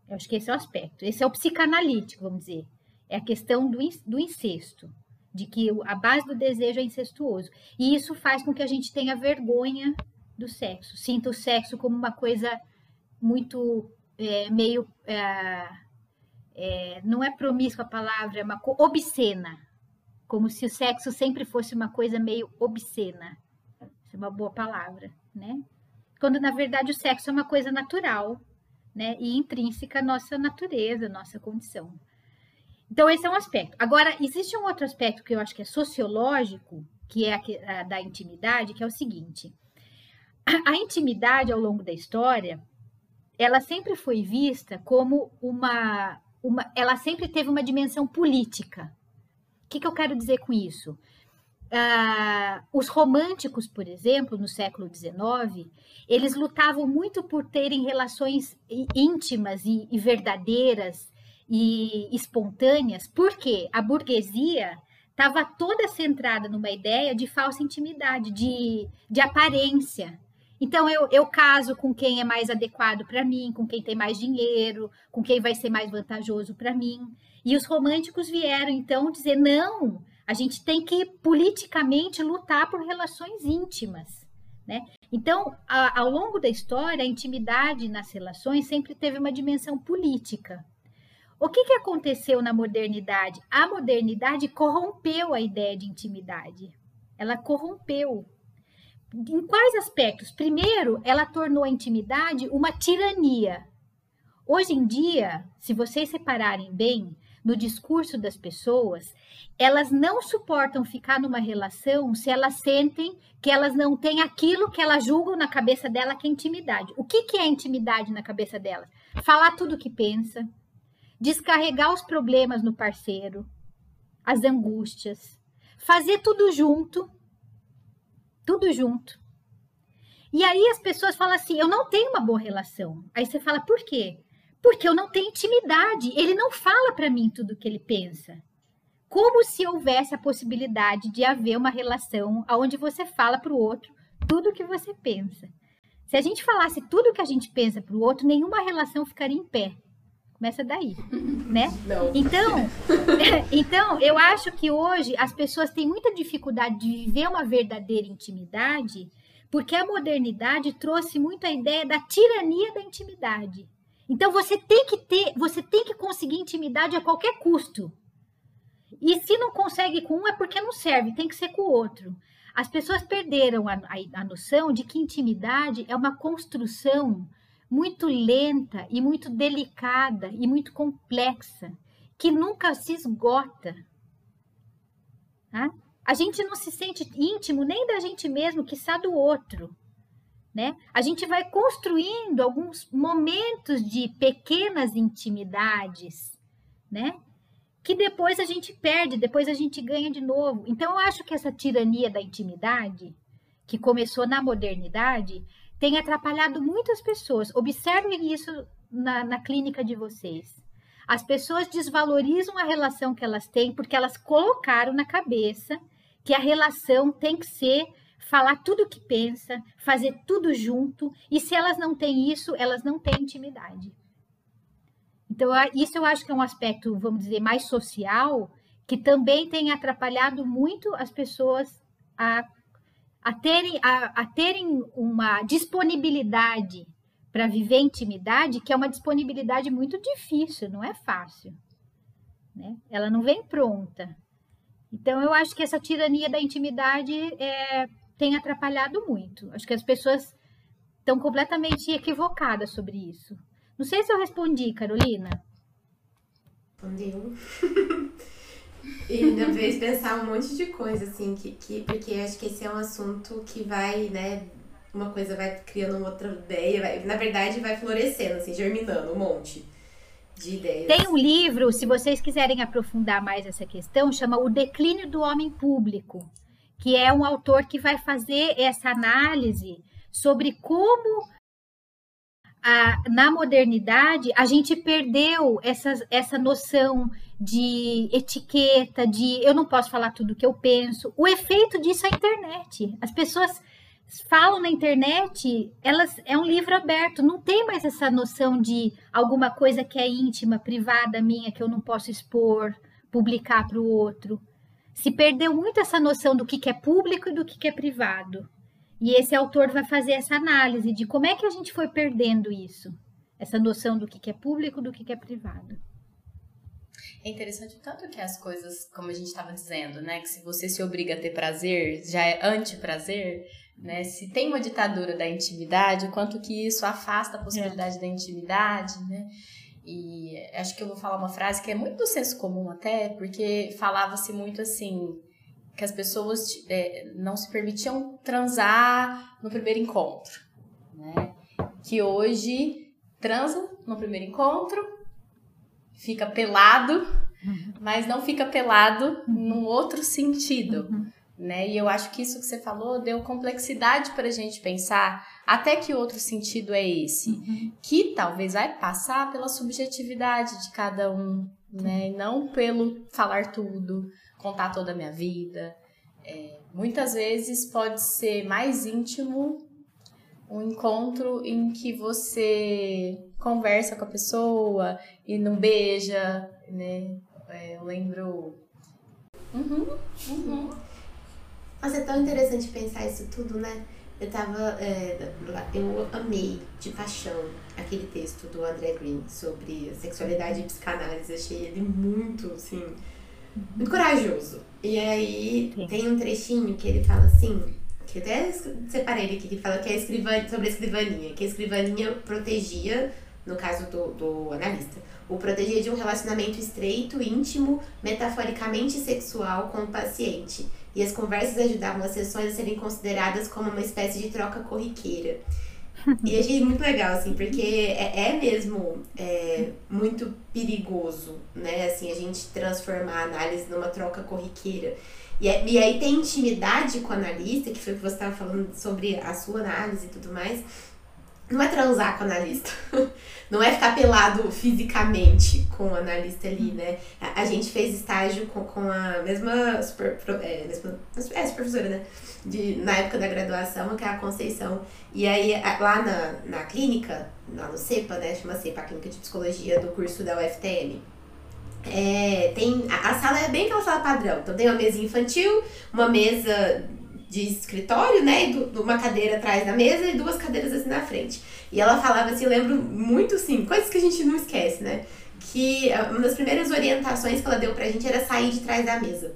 Eu acho que esse é o aspecto. Esse é o psicanalítico, vamos dizer. É a questão do, do incesto, de que a base do desejo é incestuoso. E isso faz com que a gente tenha vergonha do sexo, sinta o sexo como uma coisa muito é, meio. É, é, não é promíscua a palavra, é uma obscena. Como se o sexo sempre fosse uma coisa meio obscena. Isso é uma boa palavra, né? Quando na verdade o sexo é uma coisa natural, né? E intrínseca à nossa natureza, à nossa condição. Então, esse é um aspecto. Agora, existe um outro aspecto que eu acho que é sociológico, que é a, a da intimidade, que é o seguinte: a, a intimidade ao longo da história, ela sempre foi vista como uma, uma ela sempre teve uma dimensão política. O que, que eu quero dizer com isso? Uh, os românticos, por exemplo, no século XIX, eles lutavam muito por terem relações íntimas e, e verdadeiras e espontâneas, porque a burguesia estava toda centrada numa ideia de falsa intimidade, de, de aparência. Então, eu, eu caso com quem é mais adequado para mim, com quem tem mais dinheiro, com quem vai ser mais vantajoso para mim. E os românticos vieram, então, dizer: não, a gente tem que politicamente lutar por relações íntimas. Né? Então, a, ao longo da história, a intimidade nas relações sempre teve uma dimensão política. O que, que aconteceu na modernidade? A modernidade corrompeu a ideia de intimidade. Ela corrompeu. Em quais aspectos? Primeiro, ela tornou a intimidade uma tirania. Hoje em dia, se vocês separarem bem no discurso das pessoas, elas não suportam ficar numa relação se elas sentem que elas não têm aquilo que elas julgam na cabeça dela que é intimidade. O que, que é intimidade na cabeça delas? Falar tudo o que pensa, descarregar os problemas no parceiro, as angústias, fazer tudo junto, tudo junto. E aí as pessoas falam assim: eu não tenho uma boa relação. Aí você fala: por quê? Porque eu não tenho intimidade. Ele não fala para mim tudo o que ele pensa. Como se houvesse a possibilidade de haver uma relação onde você fala para o outro tudo o que você pensa. Se a gente falasse tudo o que a gente pensa para o outro, nenhuma relação ficaria em pé. Começa daí, né? Não. Então, então, eu acho que hoje as pessoas têm muita dificuldade de viver uma verdadeira intimidade, porque a modernidade trouxe muito a ideia da tirania da intimidade. Então você tem que ter, você tem que conseguir intimidade a qualquer custo. E se não consegue com um é porque não serve, tem que ser com o outro. As pessoas perderam a, a, a noção de que intimidade é uma construção muito lenta e muito delicada e muito complexa, que nunca se esgota. Tá? A gente não se sente íntimo nem da gente mesmo, que está do outro. Né? A gente vai construindo alguns momentos de pequenas intimidades, né? Que depois a gente perde, depois a gente ganha de novo. Então eu acho que essa tirania da intimidade, que começou na modernidade, tem atrapalhado muitas pessoas. Observem isso na, na clínica de vocês. As pessoas desvalorizam a relação que elas têm porque elas colocaram na cabeça que a relação tem que ser falar tudo o que pensa, fazer tudo junto, e se elas não têm isso, elas não têm intimidade. Então, isso eu acho que é um aspecto, vamos dizer, mais social, que também tem atrapalhado muito as pessoas a a terem, a, a terem uma disponibilidade para viver intimidade, que é uma disponibilidade muito difícil, não é fácil. Né? Ela não vem pronta. Então, eu acho que essa tirania da intimidade é, tem atrapalhado muito. Acho que as pessoas estão completamente equivocadas sobre isso. Não sei se eu respondi, Carolina. Respondeu. E ainda fez pensar um monte de coisa, assim, que, que, porque acho que esse é um assunto que vai, né, uma coisa vai criando uma outra ideia, vai, na verdade vai florescendo, assim, germinando um monte. de ideias. Tem um livro, se vocês quiserem aprofundar mais essa questão, chama O Declínio do Homem Público, que é um autor que vai fazer essa análise sobre como a, na modernidade a gente perdeu essas, essa noção de etiqueta, de eu não posso falar tudo que eu penso. O efeito disso é a internet. As pessoas falam na internet, elas é um livro aberto, não tem mais essa noção de alguma coisa que é íntima, privada minha, que eu não posso expor, publicar para o outro. Se perdeu muito essa noção do que, que é público e do que, que é privado. E esse autor vai fazer essa análise de como é que a gente foi perdendo isso, essa noção do que, é público e do que, que é privado. É interessante tanto que as coisas, como a gente estava dizendo, né, que se você se obriga a ter prazer, já é anti-prazer, né? Se tem uma ditadura da intimidade, o quanto que isso afasta a possibilidade é. da intimidade, né? E acho que eu vou falar uma frase que é muito do senso comum até, porque falava-se muito assim, que as pessoas é, não se permitiam transar no primeiro encontro, né? Que hoje transa no primeiro encontro, fica pelado, uhum. mas não fica pelado uhum. num outro sentido. Uhum né? E eu acho que isso que você falou deu complexidade para a gente pensar até que outro sentido é esse, uhum. que talvez vai passar pela subjetividade de cada um, né? E não pelo falar tudo, contar toda a minha vida. É, muitas vezes pode ser mais íntimo um encontro em que você conversa com a pessoa e não beija, né? É, eu lembro. Uhum, uhum. Nossa, é tão interessante pensar isso tudo, né? Eu tava. É, eu amei de paixão aquele texto do André Green sobre sexualidade e psicanálise. Achei ele muito, assim, muito corajoso. E aí Sim. tem um trechinho que ele fala assim, que até separei ele aqui, que fala que é escrivan, sobre a escrivaninha, que a escrivaninha protegia, no caso do, do analista, o protegia de um relacionamento estreito, íntimo, metaforicamente sexual com o paciente e as conversas ajudavam as sessões a serem consideradas como uma espécie de troca corriqueira. E achei muito legal, assim, porque é, é mesmo é, muito perigoso, né? Assim, a gente transformar a análise numa troca corriqueira. E, é, e aí tem intimidade com o analista, que foi o que você estava falando sobre a sua análise e tudo mais. Não é transar com o analista. não é ficar pelado fisicamente com o analista ali, né? A, gente fez estágio com, com a mesma, super, é, mesma é, supervisora, né? De, na época da graduação, que é a Conceição. E aí, lá na, na clínica, lá no CEPA, né? Chama CEPA, a Clínica de Psicologia do curso da UFTM. É, tem, a, a sala é bem aquela sala padrão. Então tem uma mesa infantil, uma mesa de escritório, né? E uma cadeira atrás da mesa e duas cadeiras assim na frente. E ela falava assim, eu lembro muito assim, coisas que a gente não esquece, né? Que uma das primeiras orientações que ela deu pra gente era sair de trás da mesa.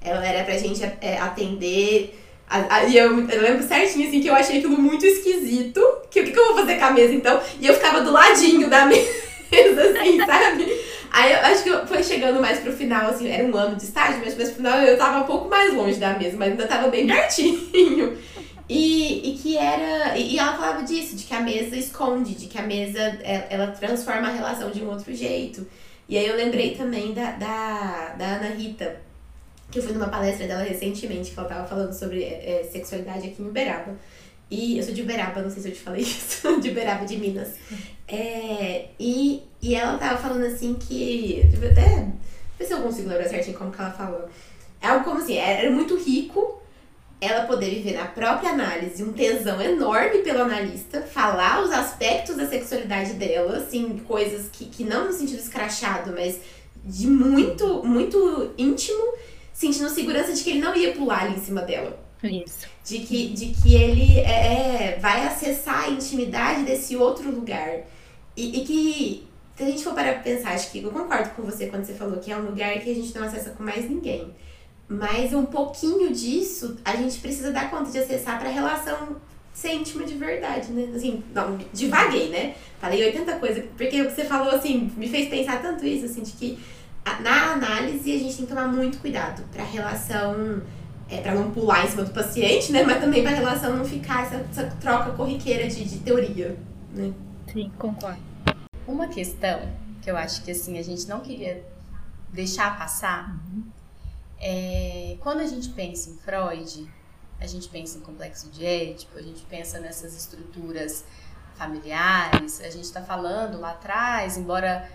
Ela era pra gente é, atender. A, a, e eu, eu, lembro certinho assim que eu achei aquilo muito esquisito. Que o que, que eu vou fazer com a mesa então? E eu ficava do ladinho da mesa, assim, sabe? Aí eu acho que foi chegando mais pro final, assim, era um ano de estágio, mas, mas pro final eu tava um pouco mais longe da mesa, mas ainda tava bem pertinho. E, e que era. E ela falava disso, de que a mesa esconde, de que a mesa é, ela transforma a relação de um outro jeito. E aí eu lembrei também da, da, da Ana Rita, que eu fui numa palestra dela recentemente, que ela tava falando sobre é, sexualidade aqui em Uberaba. E eu sou de Uberaba, não sei se eu te falei isso, de Uberaba de Minas. É, e, e ela tava falando assim que. Eu até ver se eu consigo lembrar certinho como que ela falou. É algo como assim, era muito rico ela poder viver na própria análise um tesão enorme pelo analista, falar os aspectos da sexualidade dela, assim, coisas que, que não no sentido escrachado, mas de muito, muito íntimo, sentindo segurança de que ele não ia pular ali em cima dela. Isso. De que, de que ele é, é vai acessar a intimidade desse outro lugar. E, e que, se a gente for parar pra pensar, acho que eu concordo com você quando você falou que é um lugar que a gente não acessa com mais ninguém. Mas um pouquinho disso a gente precisa dar conta de acessar para relação ser íntima de verdade, né? Assim, não, devaguei, né? Falei 80 coisas, porque você falou assim, me fez pensar tanto isso, assim, de que na análise a gente tem que tomar muito cuidado para relação, é, para não pular em cima do paciente, né? Mas também para a relação não ficar essa, essa troca corriqueira de, de teoria, né? Sim, concordo. Uma questão que eu acho que assim a gente não queria deixar passar. Uhum. É, quando a gente pensa em Freud, a gente pensa em complexo de Édipo, a gente pensa nessas estruturas familiares, a gente está falando lá atrás, embora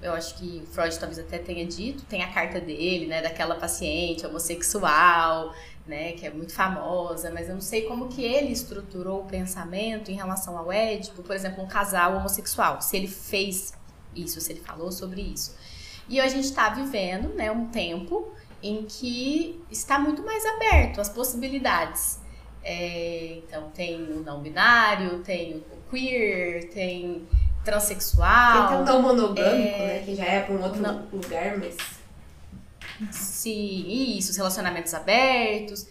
eu acho que Freud talvez até tenha dito, tem a carta dele, né, daquela paciente homossexual, né, que é muito famosa, mas eu não sei como que ele estruturou o pensamento em relação ao Édipo, por exemplo, um casal homossexual, se ele fez isso, se ele falou sobre isso. E a gente está vivendo, né, um tempo em que está muito mais aberto as possibilidades. É, então tem o não binário, tem o queer, tem transexual. Tem até não monogâmico, é, né? Que já é para um outro não, lugar, mas. Sim, isso, os relacionamentos abertos.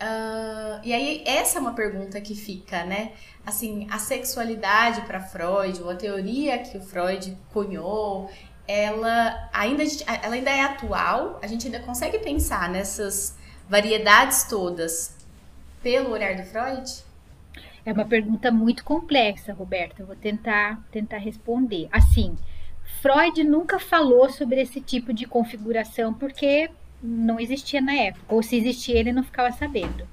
Uh, e aí, essa é uma pergunta que fica, né? Assim, a sexualidade para Freud, ou a teoria que o Freud cunhou, ela ainda, ela ainda é atual? A gente ainda consegue pensar nessas variedades todas pelo olhar do Freud? É uma pergunta muito complexa, Roberta. Vou tentar, tentar responder. Assim, Freud nunca falou sobre esse tipo de configuração porque não existia na época, ou se existia ele não ficava sabendo.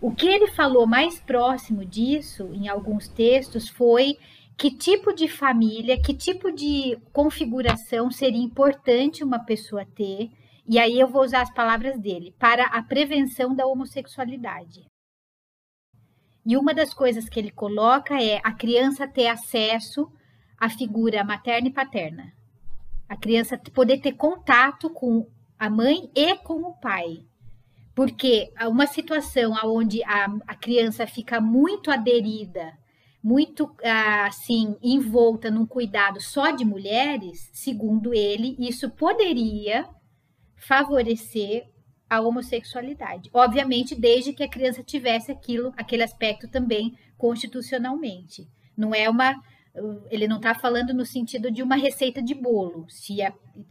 O que ele falou mais próximo disso, em alguns textos, foi que tipo de família, que tipo de configuração seria importante uma pessoa ter, e aí eu vou usar as palavras dele, para a prevenção da homossexualidade. E uma das coisas que ele coloca é a criança ter acesso à figura materna e paterna. A criança poder ter contato com a mãe e com o pai. Porque uma situação onde a, a criança fica muito aderida, muito assim, envolta num cuidado só de mulheres, segundo ele, isso poderia favorecer a homossexualidade. Obviamente, desde que a criança tivesse aquilo, aquele aspecto também constitucionalmente. Não é uma ele não está falando no sentido de uma receita de bolo. Se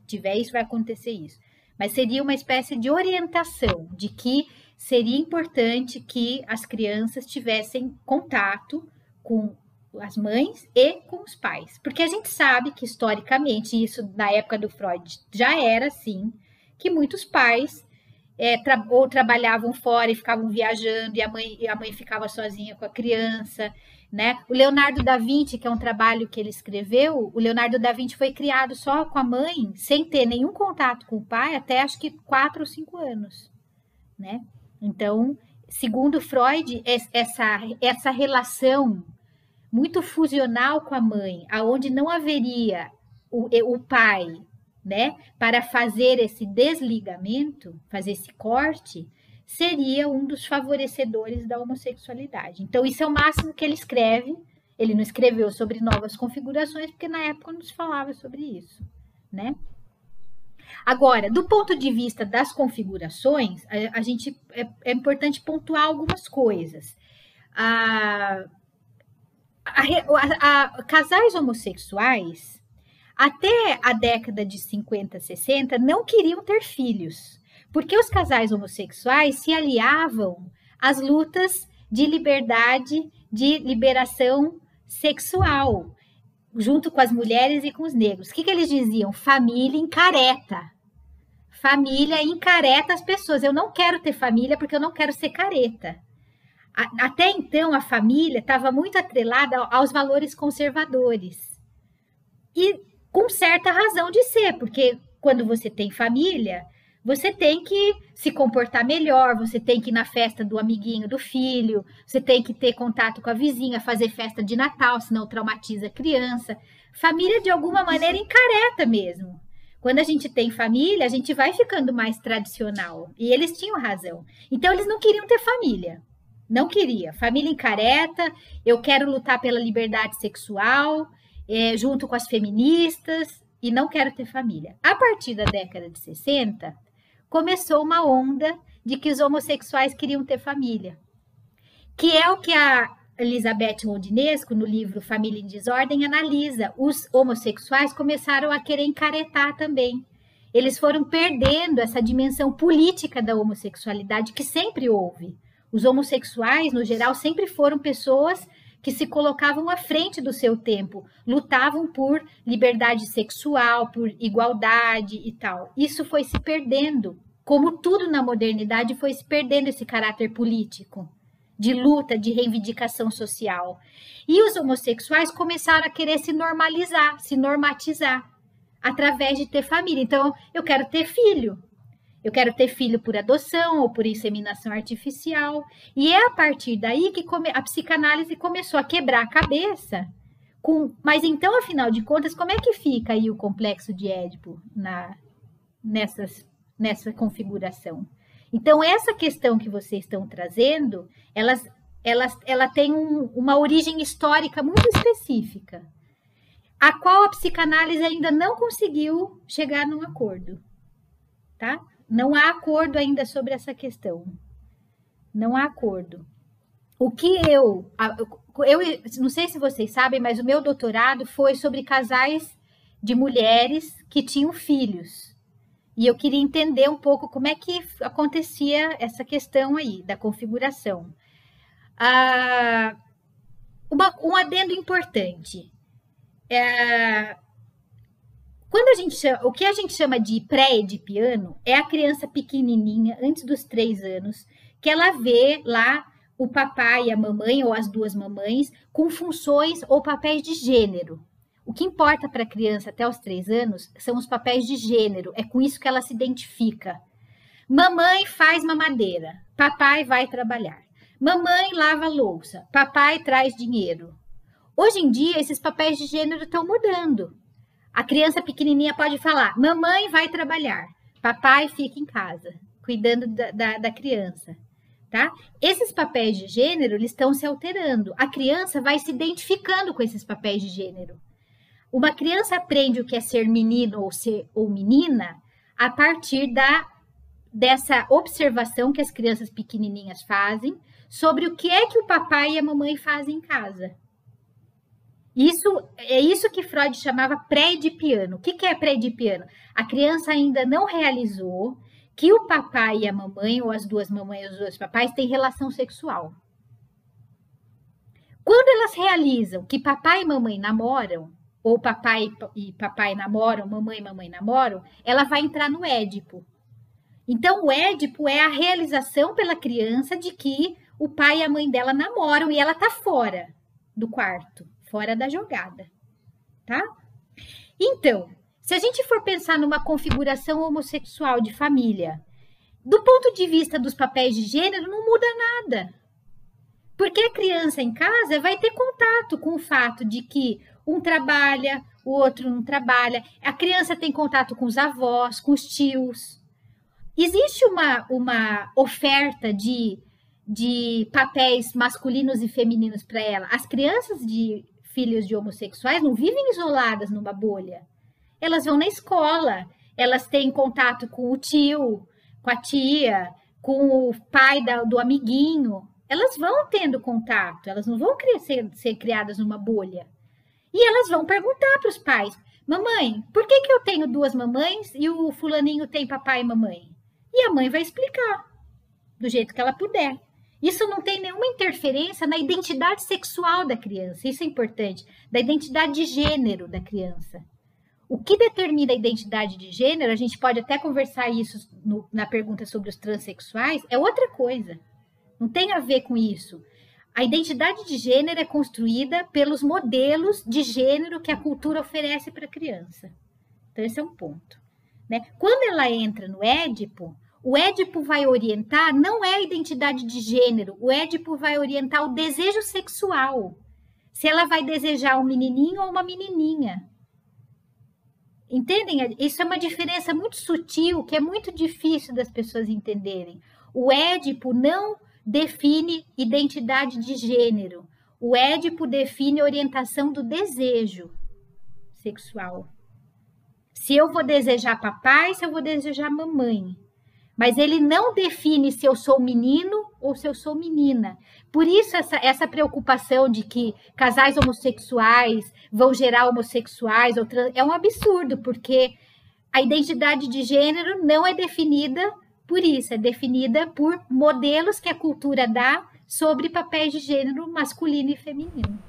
tiver isso, vai acontecer isso. Mas seria uma espécie de orientação de que seria importante que as crianças tivessem contato com as mães e com os pais. Porque a gente sabe que historicamente, isso na época do Freud já era assim, que muitos pais é, tra ou trabalhavam fora e ficavam viajando, e a mãe, e a mãe ficava sozinha com a criança, né? O Leonardo da Vinci, que é um trabalho que ele escreveu, o Leonardo da Vinci foi criado só com a mãe, sem ter nenhum contato com o pai, até acho que quatro ou cinco anos, né? Então, segundo Freud, essa, essa relação muito fusional com a mãe, aonde não haveria o, o pai né, para fazer esse desligamento, fazer esse corte, seria um dos favorecedores da homossexualidade. Então, isso é o máximo que ele escreve. Ele não escreveu sobre novas configurações, porque na época não se falava sobre isso, né? Agora, do ponto de vista das configurações, a, a gente é, é, importante pontuar algumas coisas. A, a, a, casais homossexuais até a década de 50, 60, não queriam ter filhos, porque os casais homossexuais se aliavam às lutas de liberdade, de liberação sexual, junto com as mulheres e com os negros. O que, que eles diziam? Família encareta. Família encareta as pessoas. Eu não quero ter família porque eu não quero ser careta. Até então, a família estava muito atrelada aos valores conservadores. E com certa razão de ser, porque quando você tem família, você tem que se comportar melhor, você tem que ir na festa do amiguinho do filho, você tem que ter contato com a vizinha, fazer festa de Natal, senão traumatiza a criança. Família, de alguma maneira, encareta mesmo. Quando a gente tem família, a gente vai ficando mais tradicional. E eles tinham razão. Então, eles não queriam ter família. Não queria. Família encareta, eu quero lutar pela liberdade sexual, é, junto com as feministas, e não quero ter família. A partir da década de 60, começou uma onda de que os homossexuais queriam ter família, que é o que a Elizabeth Rondinesco, no livro Família em Desordem, analisa. Os homossexuais começaram a querer encaretar também. Eles foram perdendo essa dimensão política da homossexualidade que sempre houve. Os homossexuais, no geral, sempre foram pessoas que se colocavam à frente do seu tempo, lutavam por liberdade sexual, por igualdade e tal. Isso foi se perdendo, como tudo na modernidade foi se perdendo esse caráter político, de luta, de reivindicação social. E os homossexuais começaram a querer se normalizar, se normatizar, através de ter família. Então, eu quero ter filho, eu quero ter filho por adoção ou por inseminação artificial. E é a partir daí que a psicanálise começou a quebrar a cabeça. Com, mas então, afinal de contas, como é que fica aí o complexo de Édipo na, nessas, nessa configuração? Então, essa questão que vocês estão trazendo, elas, elas, ela tem um, uma origem histórica muito específica, a qual a psicanálise ainda não conseguiu chegar num acordo. Tá? Não há acordo ainda sobre essa questão. Não há acordo. O que eu, eu não sei se vocês sabem, mas o meu doutorado foi sobre casais de mulheres que tinham filhos. E eu queria entender um pouco como é que acontecia essa questão aí da configuração. Ah, uma, um adendo importante. É, quando a gente chama, o que a gente chama de pré-edipiano é a criança pequenininha, antes dos três anos, que ela vê lá o papai e a mamãe, ou as duas mamães, com funções ou papéis de gênero. O que importa para a criança até os três anos são os papéis de gênero, é com isso que ela se identifica. Mamãe faz mamadeira, papai vai trabalhar. Mamãe lava louça, papai traz dinheiro. Hoje em dia, esses papéis de gênero estão mudando. A criança pequenininha pode falar: mamãe vai trabalhar, papai fica em casa, cuidando da, da, da criança. Tá? Esses papéis de gênero eles estão se alterando. A criança vai se identificando com esses papéis de gênero. Uma criança aprende o que é ser menino ou ser ou menina a partir da dessa observação que as crianças pequenininhas fazem sobre o que é que o papai e a mamãe fazem em casa. Isso é isso que Freud chamava pré-edipiano. O que, que é pré-edipiano? A criança ainda não realizou que o papai e a mamãe, ou as duas mamães e os dois papais, têm relação sexual. Quando elas realizam que papai e mamãe namoram, ou papai e papai namoram, mamãe e mamãe namoram, ela vai entrar no Édipo. Então, o Édipo é a realização pela criança de que o pai e a mãe dela namoram e ela tá fora do quarto fora da jogada, tá? Então, se a gente for pensar numa configuração homossexual de família, do ponto de vista dos papéis de gênero, não muda nada. Porque a criança em casa vai ter contato com o fato de que um trabalha, o outro não trabalha. A criança tem contato com os avós, com os tios. Existe uma, uma oferta de, de papéis masculinos e femininos para ela. As crianças de filhos de homossexuais não vivem isoladas numa bolha. Elas vão na escola, elas têm contato com o tio, com a tia, com o pai da, do amiguinho. Elas vão tendo contato, elas não vão crescer, ser criadas numa bolha. E elas vão perguntar para os pais: Mamãe, por que, que eu tenho duas mamães e o fulaninho tem papai e mamãe? E a mãe vai explicar, do jeito que ela puder. Isso não tem nenhuma interferência na identidade sexual da criança, isso é importante, da identidade de gênero da criança. O que determina a identidade de gênero, a gente pode até conversar isso no, na pergunta sobre os transexuais, é outra coisa. Não tem a ver com isso. A identidade de gênero é construída pelos modelos de gênero que a cultura oferece para a criança. Então, esse é um ponto. Né? Quando ela entra no Édipo, o Édipo vai orientar não é a identidade de gênero, o Édipo vai orientar o desejo sexual. Se ela vai desejar um menininho ou uma menininha. Entendem? Isso é uma diferença muito sutil, que é muito difícil das pessoas entenderem. O Édipo não define identidade de gênero. O Édipo define orientação do desejo sexual. Se eu vou desejar papai, se eu vou desejar mamãe mas ele não define se eu sou menino ou se eu sou menina. Por isso, essa, essa preocupação de que casais homossexuais vão gerar homossexuais é um absurdo, porque a identidade de gênero não é definida por isso, é definida por modelos que a cultura dá sobre papéis de gênero masculino e feminino.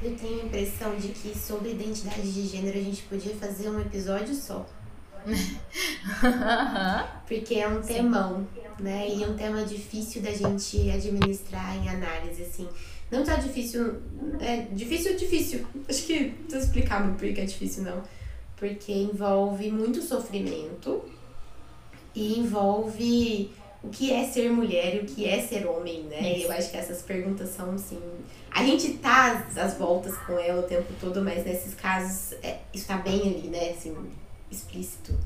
Eu tenho a impressão de que sobre identidade de gênero a gente podia fazer um episódio só. Porque é um temão, né? E é um tema difícil da gente administrar em análise, assim. Não tá difícil. É difícil, difícil. Acho que não explicar muito porque é difícil, não. Porque envolve muito sofrimento e envolve o que é ser mulher e o que é ser homem, né? Isso. Eu acho que essas perguntas são, assim. A gente tá às voltas com ela o tempo todo, mas nesses casos é, isso tá bem ali, né? Assim, explícito.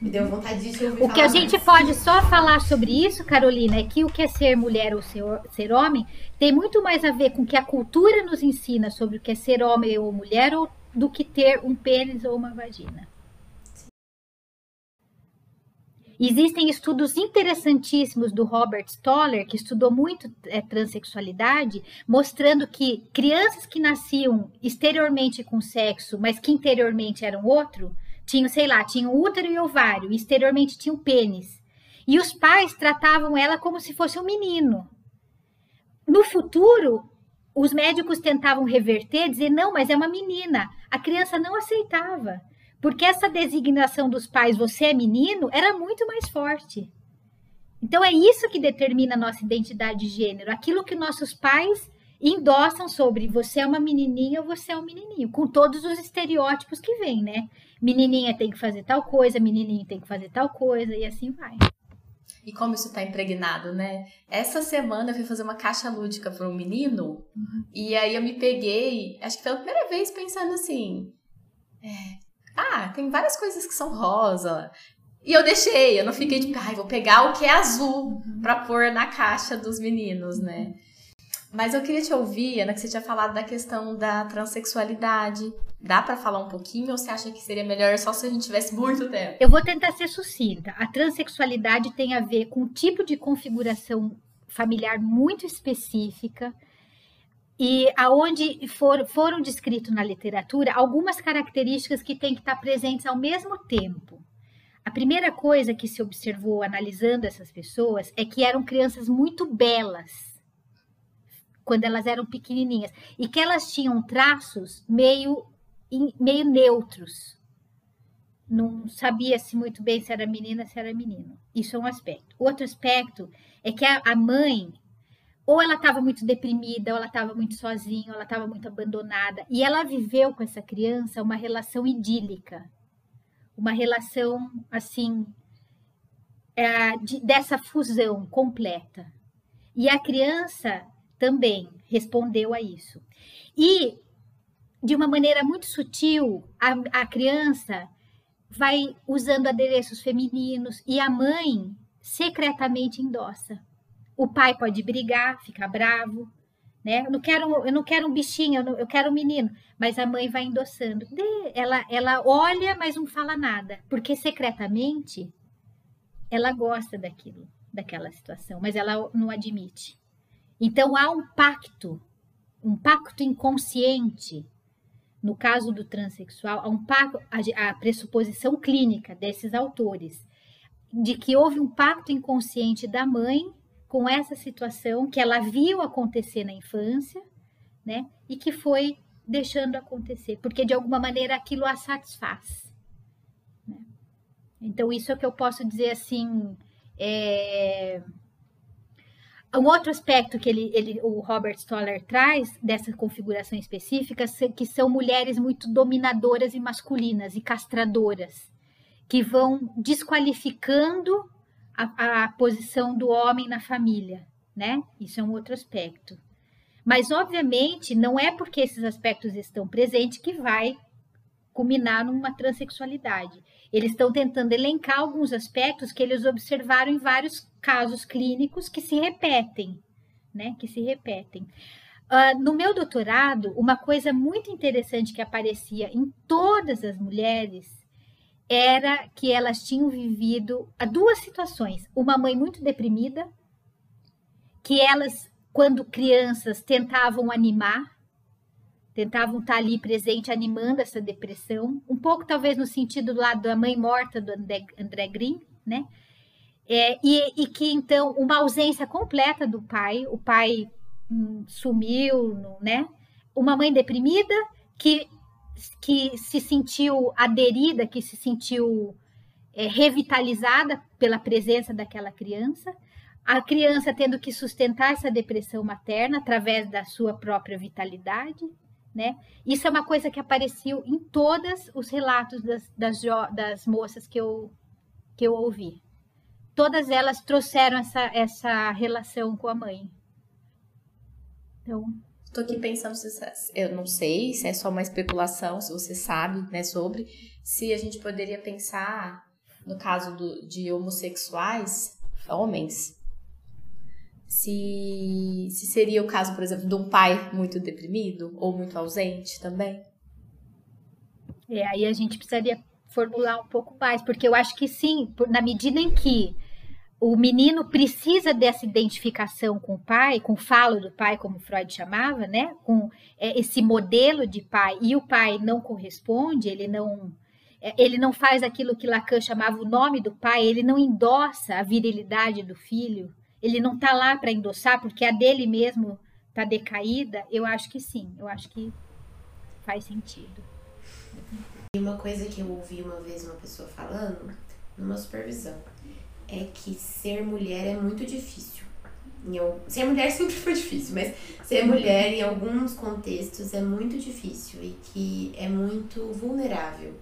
Me deu vontade de ouvir O que a gente mais. pode só falar sobre isso, Carolina, é que o que é ser mulher ou ser, ser homem tem muito mais a ver com o que a cultura nos ensina sobre o que é ser homem ou mulher ou, do que ter um pênis ou uma vagina. Existem estudos interessantíssimos do Robert Stoller, que estudou muito é, transexualidade, mostrando que crianças que nasciam exteriormente com sexo, mas que interiormente eram outro, tinham, sei lá, tinham útero e ovário, e exteriormente tinham pênis. E os pais tratavam ela como se fosse um menino. No futuro, os médicos tentavam reverter, dizer, não, mas é uma menina. A criança não aceitava. Porque essa designação dos pais, você é menino, era muito mais forte. Então é isso que determina a nossa identidade de gênero, aquilo que nossos pais endossam sobre você é uma menininha ou você é um menininho, com todos os estereótipos que vêm, né? Menininha tem que fazer tal coisa, menininho tem que fazer tal coisa e assim vai. E como isso está impregnado, né? Essa semana eu fui fazer uma caixa lúdica para um menino uhum. e aí eu me peguei, acho que pela primeira vez pensando assim, é, ah, tem várias coisas que são rosa. E eu deixei, eu não fiquei de, ai, vou pegar o que é azul uhum. para pôr na caixa dos meninos, né? Mas eu queria te ouvir, Ana, que você tinha falado da questão da transexualidade. Dá para falar um pouquinho ou você acha que seria melhor só se a gente tivesse muito tempo? Eu vou tentar ser sucinta. A transexualidade tem a ver com um tipo de configuração familiar muito específica e aonde for, foram descritos na literatura algumas características que têm que estar presentes ao mesmo tempo. A primeira coisa que se observou analisando essas pessoas é que eram crianças muito belas quando elas eram pequenininhas e que elas tinham traços meio meio neutros. Não sabia-se muito bem se era menina, se era menino. Isso é um aspecto. Outro aspecto é que a mãe ou ela estava muito deprimida, ou ela estava muito sozinha, ou ela estava muito abandonada. E ela viveu com essa criança uma relação idílica, uma relação assim é, de, dessa fusão completa. E a criança também respondeu a isso. E de uma maneira muito sutil, a, a criança vai usando adereços femininos e a mãe secretamente endossa o pai pode brigar, ficar bravo, né? Eu não quero, eu não quero um bichinho, eu, não, eu quero um menino. Mas a mãe vai endossando. Ela, ela olha, mas não fala nada, porque secretamente ela gosta daquilo, daquela situação, mas ela não admite. Então há um pacto, um pacto inconsciente. No caso do transexual, há um pacto, a, a pressuposição clínica desses autores de que houve um pacto inconsciente da mãe com essa situação que ela viu acontecer na infância, né? E que foi deixando acontecer, porque de alguma maneira aquilo a satisfaz. Né? Então, isso é que eu posso dizer assim. É... Um outro aspecto que ele, ele, o Robert Stoller traz dessa configuração específica, que são mulheres muito dominadoras e masculinas e castradoras, que vão desqualificando a, a posição do homem na família, né? Isso é um outro aspecto. Mas, obviamente, não é porque esses aspectos estão presentes que vai culminar numa transexualidade. Eles estão tentando elencar alguns aspectos que eles observaram em vários casos clínicos que se repetem, né? Que se repetem. Uh, no meu doutorado, uma coisa muito interessante que aparecia em todas as mulheres era que elas tinham vivido duas situações. Uma mãe muito deprimida, que elas, quando crianças, tentavam animar, tentavam estar ali presente, animando essa depressão, um pouco talvez no sentido do lado da mãe morta do André, André Green, né? É, e, e, que então uma ausência completa do pai, o pai hum, sumiu, né? Uma mãe deprimida que, que se sentiu aderida, que se sentiu é, revitalizada pela presença daquela criança, a criança tendo que sustentar essa depressão materna através da sua própria vitalidade, né? Isso é uma coisa que apareceu em todos os relatos das, das, das moças que eu, que eu ouvi todas elas trouxeram essa, essa relação com a mãe. Então. Tô aqui pensando se eu não sei se é só uma especulação, se você sabe, né, sobre se a gente poderia pensar no caso do, de homossexuais, homens, se, se seria o caso, por exemplo, de um pai muito deprimido ou muito ausente também. É, aí a gente precisaria formular um pouco mais, porque eu acho que sim, na medida em que o menino precisa dessa identificação com o pai, com o falo do pai, como Freud chamava, né? Com é, esse modelo de pai, e o pai não corresponde, ele não é, ele não faz aquilo que Lacan chamava o nome do pai, ele não endossa a virilidade do filho, ele não está lá para endossar porque a dele mesmo está decaída. Eu acho que sim, eu acho que faz sentido. E uma coisa que eu ouvi uma vez uma pessoa falando numa supervisão é que ser mulher é muito difícil. Eu, ser mulher sempre foi difícil, mas ser mulher em alguns contextos é muito difícil e que é muito vulnerável.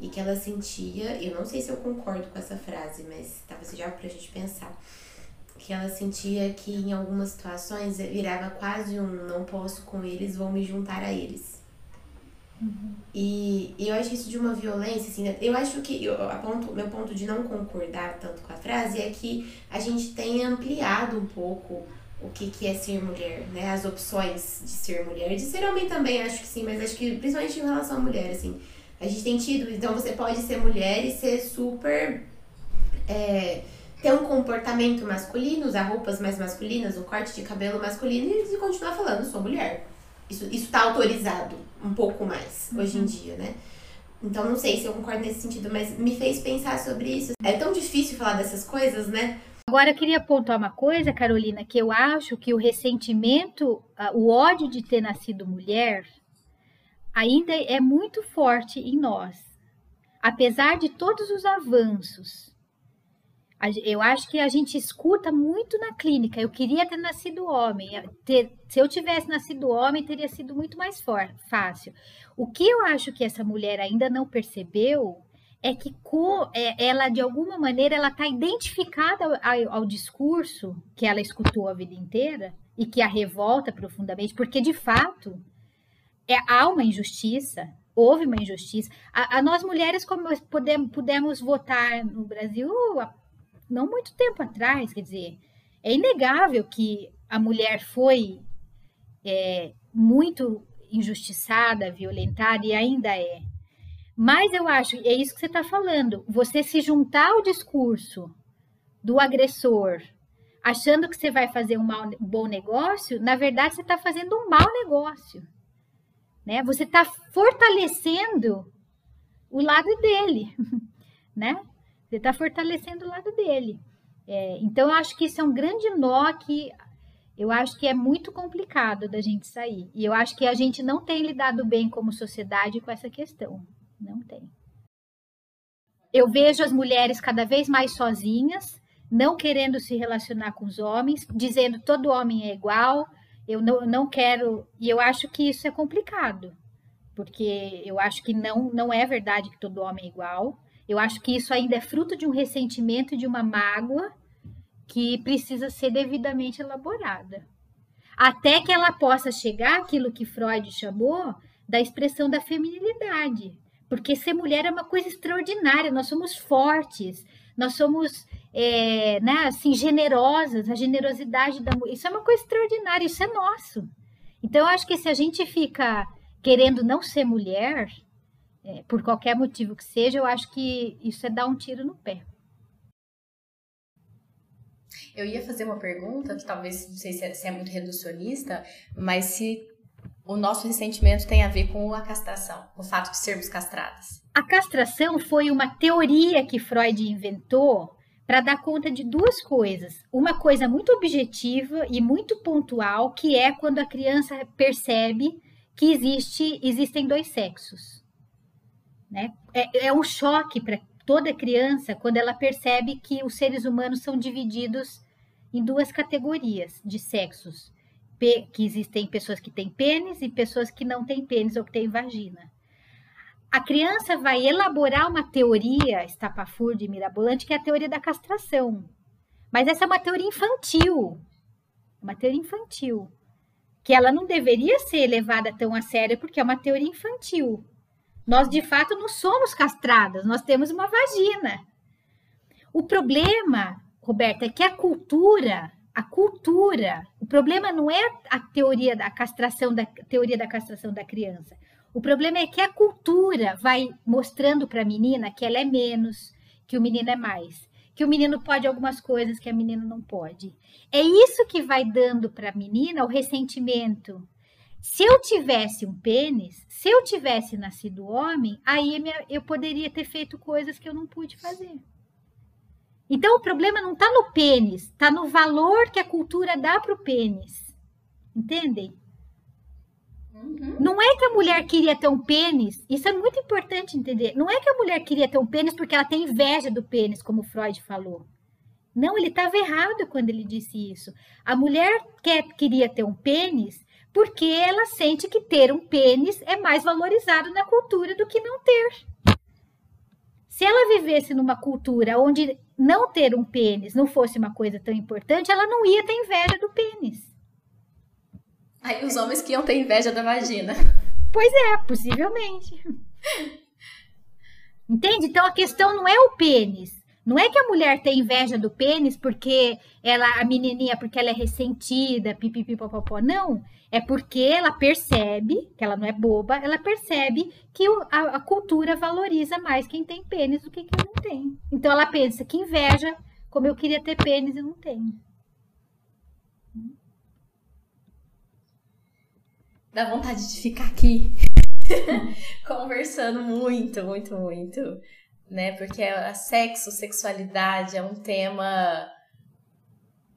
E que ela sentia, eu não sei se eu concordo com essa frase, mas talvez seja pra gente pensar. Que ela sentia que em algumas situações virava quase um não posso com eles, vou me juntar a eles. Uhum. E, e eu acho isso de uma violência, assim, né? eu acho que eu, a ponto, meu ponto de não concordar tanto com a frase é que a gente tem ampliado um pouco o que, que é ser mulher, né? As opções de ser mulher. De ser homem também, acho que sim, mas acho que principalmente em relação à mulher, assim. A gente tem tido, então você pode ser mulher e ser super. É, ter um comportamento masculino, usar roupas mais masculinas, um corte de cabelo masculino e continuar falando, sou mulher. Isso, isso tá autorizado um pouco mais uhum. hoje em dia, né? Então não sei se eu concordo nesse sentido, mas me fez pensar sobre isso. É tão difícil falar dessas coisas, né? Agora eu queria pontuar uma coisa, Carolina, que eu acho que o ressentimento, o ódio de ter nascido mulher, ainda é muito forte em nós. Apesar de todos os avanços eu acho que a gente escuta muito na clínica. Eu queria ter nascido homem. Ter, se eu tivesse nascido homem, teria sido muito mais for, fácil. O que eu acho que essa mulher ainda não percebeu é que é, ela, de alguma maneira, ela está identificada ao, ao discurso que ela escutou a vida inteira e que a revolta profundamente, porque de fato é, há uma injustiça, houve uma injustiça. A, a nós mulheres, como podemos, pudemos votar no Brasil não muito tempo atrás, quer dizer, é inegável que a mulher foi é, muito injustiçada, violentada e ainda é. Mas eu acho, é isso que você está falando, você se juntar ao discurso do agressor, achando que você vai fazer um, mal, bom negócio, na verdade você está fazendo um mau negócio. Né? Você está fortalecendo o lado dele, né? Você está fortalecendo o lado dele. É, então, eu acho que isso é um grande nó que eu acho que é muito complicado da gente sair. E eu acho que a gente não tem lidado bem como sociedade com essa questão. Não tem. Eu vejo as mulheres cada vez mais sozinhas, não querendo se relacionar com os homens, dizendo todo homem é igual, eu não, não quero. E eu acho que isso é complicado, porque eu acho que não, não é verdade que todo homem é igual. Eu acho que isso ainda é fruto de um ressentimento e de uma mágoa que precisa ser devidamente elaborada. Até que ela possa chegar àquilo que Freud chamou da expressão da feminilidade. Porque ser mulher é uma coisa extraordinária, nós somos fortes, nós somos é, né, assim, generosas, a generosidade da mulher. Isso é uma coisa extraordinária, isso é nosso. Então, eu acho que se a gente fica querendo não ser mulher, é, por qualquer motivo que seja, eu acho que isso é dar um tiro no pé. Eu ia fazer uma pergunta que talvez, não sei se é, se é muito reducionista, mas se o nosso ressentimento tem a ver com a castração, o fato de sermos castradas. A castração foi uma teoria que Freud inventou para dar conta de duas coisas. Uma coisa muito objetiva e muito pontual, que é quando a criança percebe que existe, existem dois sexos. Né? É, é um choque para toda criança quando ela percebe que os seres humanos são divididos em duas categorias de sexos. Que existem pessoas que têm pênis e pessoas que não têm pênis ou que têm vagina a criança vai elaborar uma teoria estapafúrdia e mirabolante, que é a teoria da castração. Mas essa é uma teoria infantil. Uma teoria infantil. Que ela não deveria ser levada tão a sério, porque é uma teoria infantil. Nós, de fato, não somos castradas, nós temos uma vagina. O problema, Roberta, é que a cultura, a cultura, o problema não é a teoria da castração da teoria da castração da criança. O problema é que a cultura vai mostrando para a menina que ela é menos, que o menino é mais, que o menino pode algumas coisas que a menina não pode. É isso que vai dando para a menina o ressentimento. Se eu tivesse um pênis, se eu tivesse nascido homem, aí eu poderia ter feito coisas que eu não pude fazer. Então o problema não está no pênis, está no valor que a cultura dá para o pênis. Entendem? Uhum. Não é que a mulher queria ter um pênis, isso é muito importante entender. Não é que a mulher queria ter um pênis porque ela tem inveja do pênis, como Freud falou. Não, ele estava errado quando ele disse isso. A mulher quer, queria ter um pênis porque ela sente que ter um pênis é mais valorizado na cultura do que não ter. Se ela vivesse numa cultura onde não ter um pênis não fosse uma coisa tão importante, ela não ia ter inveja do pênis. Aí os homens que iam ter inveja da vagina. Pois é, possivelmente. Entende? Então a questão não é o pênis. Não é que a mulher tem inveja do pênis porque ela, a menininha, porque ela é ressentida, pipipipopopó. Não. É porque ela percebe, que ela não é boba, ela percebe que a, a, cultura valoriza mais quem tem pênis do que quem não tem. Então ela pensa que inveja, como eu queria ter pênis e não tenho. dá vontade de ficar aqui conversando muito, muito, muito, né? Porque a sexo, sexualidade é um tema.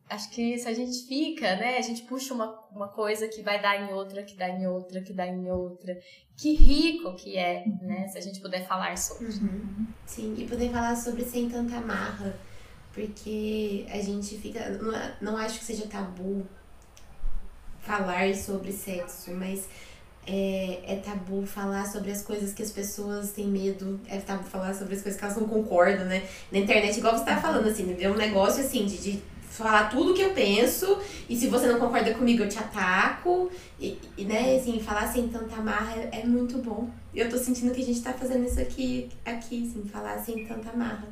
Acho que se a gente fica, né? A gente puxa uma, uma coisa que vai dar em outra, que dá em outra, que dá em outra. Que rico que é, né? Se a gente puder falar sobre. Uhum. Sim, e poder falar sobre sem tanta marra. Porque a gente fica. Não, não acho que seja tabu falar sobre sexo, mas é, é, tabu falar sobre as coisas que as pessoas têm medo, é tabu falar sobre as coisas que elas não concordam, né? Na internet, igual você tá falando, assim, é um negócio assim de, de falar tudo que eu penso, e se você não concorda comigo, eu te ataco, e, e né, assim, falar sem tanta marra é, é, muito bom. Eu tô sentindo que a gente tá fazendo isso aqui, aqui, assim, falar sem tanta marra.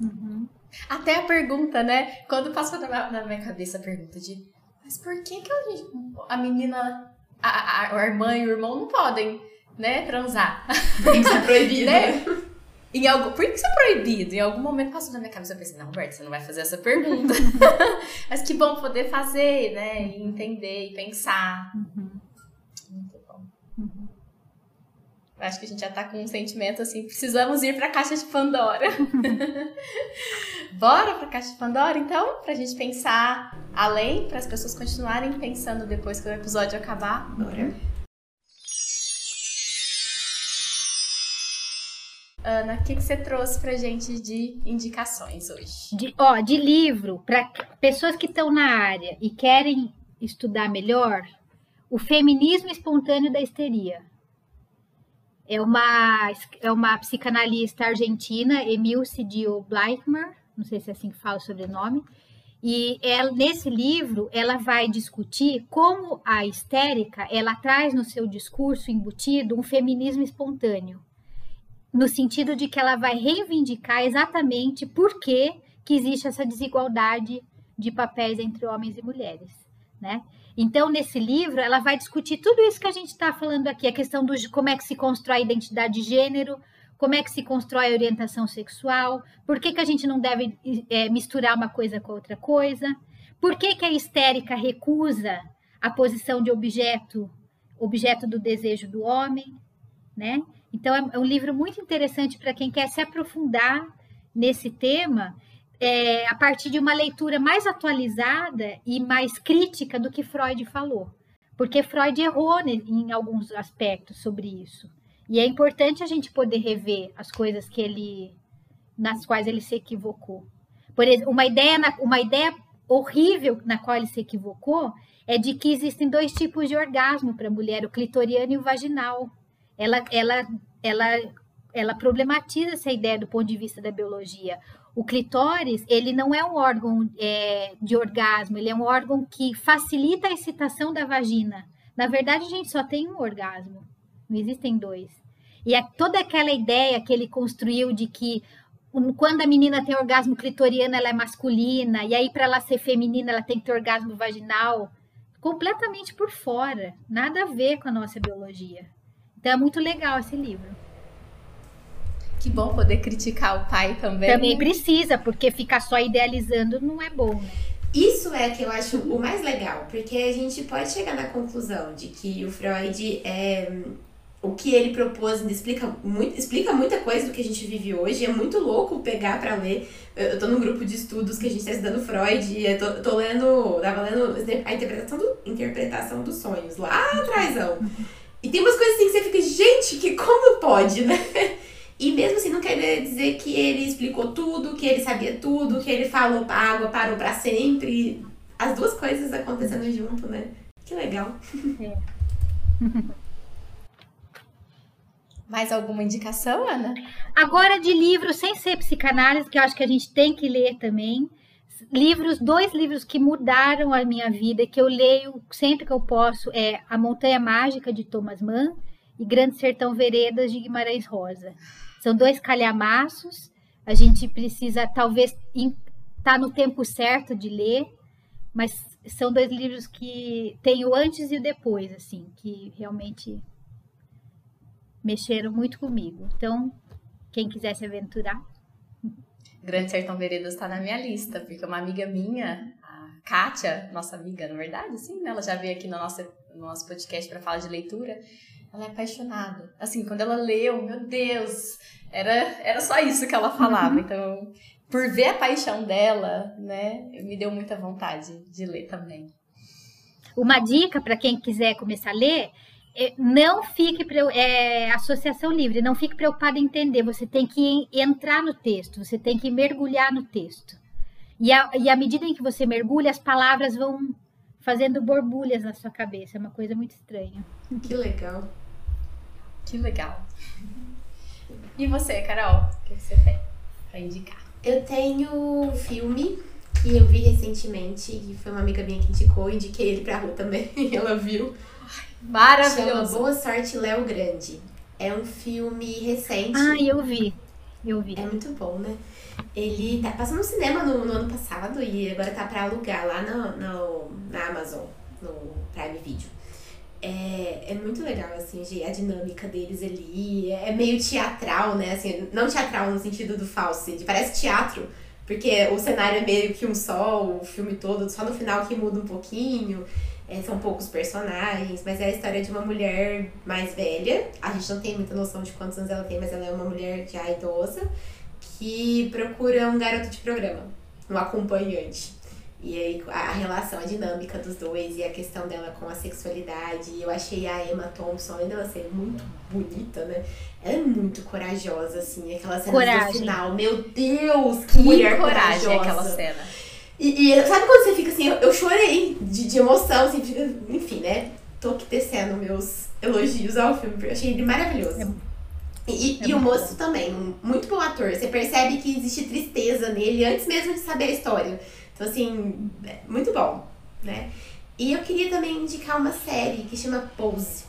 Uhum. Até a pergunta, né? Quando passou na minha cabeça a pergunta de mas por que, que a, a menina, a, a, a irmã e o irmão não podem, né, transar? Por que isso é proibido? né? Em algum, por que isso é proibido? Em algum momento passou na minha cabeça, eu pensei, não, Roberto, você não vai fazer essa pergunta. Mas que bom poder fazer, né? E entender e pensar. Uhum. Acho que a gente já tá com um sentimento assim, precisamos ir pra caixa de Pandora. Bora pra caixa de Pandora, então? Pra gente pensar além, para as pessoas continuarem pensando depois que o episódio acabar. Bora. Ana, o que, que você trouxe pra gente de indicações hoje? De, ó, de livro, para pessoas que estão na área e querem estudar melhor, o feminismo espontâneo da histeria é uma, é uma psicanalista argentina, Emilce Dio Bleichmer, não sei se é assim que fala o sobrenome, e ela, nesse livro ela vai discutir como a histérica ela traz no seu discurso embutido um feminismo espontâneo, no sentido de que ela vai reivindicar exatamente por que, que existe essa desigualdade de papéis entre homens e mulheres, né? Então, nesse livro, ela vai discutir tudo isso que a gente está falando aqui, a questão de como é que se constrói a identidade de gênero, como é que se constrói a orientação sexual, por que, que a gente não deve é, misturar uma coisa com outra coisa, por que, que a histérica recusa a posição de objeto, objeto do desejo do homem, né? Então, é, um livro muito interessante para quem quer se aprofundar nesse tema é, a partir de uma leitura mais atualizada e mais crítica do que Freud falou. Porque Freud errou em alguns aspectos sobre isso. E é importante a gente poder rever as coisas que ele nas quais ele se equivocou. Por exemplo, uma ideia, uma ideia horrível na qual ele se equivocou é de que existem dois tipos de orgasmo para a mulher, o clitoriano e o vaginal. Ela, ela, ela, ela problematiza essa ideia do ponto de vista da biologia. O clitóris, ele não é um órgão é, de orgasmo, ele é um órgão que facilita a excitação da vagina. Na verdade, a gente só tem um orgasmo, não existem dois. E é toda aquela ideia que ele construiu de que quando a menina tem orgasmo clitoriano, ela é masculina, e aí para ela ser feminina, ela tem que ter orgasmo vaginal, completamente por fora, nada a ver com a nossa biologia. Então é muito legal esse livro. Que bom poder criticar o pai também. Também precisa, porque ficar só idealizando não é bom, né? Isso é que eu acho o mais legal, porque a gente pode chegar na conclusão de que o Freud é o que ele propôs explica, muito, explica muita coisa do que a gente vive hoje. É muito louco pegar para ler. Eu tô num grupo de estudos que a gente tá estudando Freud e eu tô, tô lendo, tava lendo a interpretação, do, interpretação dos sonhos lá atrás. E tem umas coisas assim que você fica, gente, que como pode, né? E mesmo assim, não quer dizer que ele explicou tudo, que ele sabia tudo, que ele falou pra água, parou para sempre. As duas coisas acontecendo junto, né? Que legal. É. Mais alguma indicação, Ana? Agora de livros sem ser psicanálise, que eu acho que a gente tem que ler também. Livros, dois livros que mudaram a minha vida, que eu leio sempre que eu posso, é A Montanha Mágica, de Thomas Mann, e Grande Sertão Veredas, de Guimarães Rosa. São dois calhamaços, a gente precisa talvez estar tá no tempo certo de ler, mas são dois livros que tem o antes e o depois, assim, que realmente mexeram muito comigo. Então, quem quiser se aventurar. Grande Sertão Veredas está na minha lista, porque uma amiga minha, a Kátia, nossa amiga, na verdade, sim, né? Ela já veio aqui no nosso, no nosso podcast para falar de leitura. Ela é apaixonada. Assim, quando ela leu, meu Deus, era, era só isso que ela falava. Então, por ver a paixão dela, né, me deu muita vontade de ler também. Uma dica para quem quiser começar a ler é, não fique é, associação livre, não fique preocupado em entender. Você tem que entrar no texto, você tem que mergulhar no texto. E, a, e à medida em que você mergulha, as palavras vão fazendo borbulhas na sua cabeça. É uma coisa muito estranha. Que legal. Que legal. E você, Carol? O que você tem para indicar? Eu tenho um filme que eu vi recentemente e foi uma amiga minha que indicou, indiquei ele pra Ru também, ela viu. Maravilhoso. Chama Boa Sorte, Léo Grande. É um filme recente. Ah, eu vi. Eu vi. É muito bom, né? Ele tá passando no cinema no, no ano passado e agora tá pra alugar lá no, no, na Amazon, no Prime Video. É, é muito legal, assim, a dinâmica deles ali. É meio teatral, né? Assim, não teatral no sentido do falso, parece teatro, porque o cenário é meio que um só, o filme todo, só no final que muda um pouquinho. É, são poucos personagens, mas é a história de uma mulher mais velha. A gente não tem muita noção de quantos anos ela tem, mas ela é uma mulher já idosa que procura um garoto de programa, um acompanhante. E aí a relação, a dinâmica dos dois e a questão dela com a sexualidade. Eu achei a Emma Thompson, além dela ser muito bonita, né? Ela é muito corajosa, assim, aquela cena coragem. do final. Meu Deus, que, que mulher coragem corajosa. aquela cena. E, e, sabe quando você fica assim, eu, eu chorei de, de emoção, assim, fica, enfim, né? Tô aqui tecendo meus elogios ao filme, porque eu achei ele maravilhoso. É, e, é e o moço bom. também, muito bom ator. Você percebe que existe tristeza nele antes mesmo de saber a história. Então, assim, é muito bom, né? E eu queria também indicar uma série que chama Pose.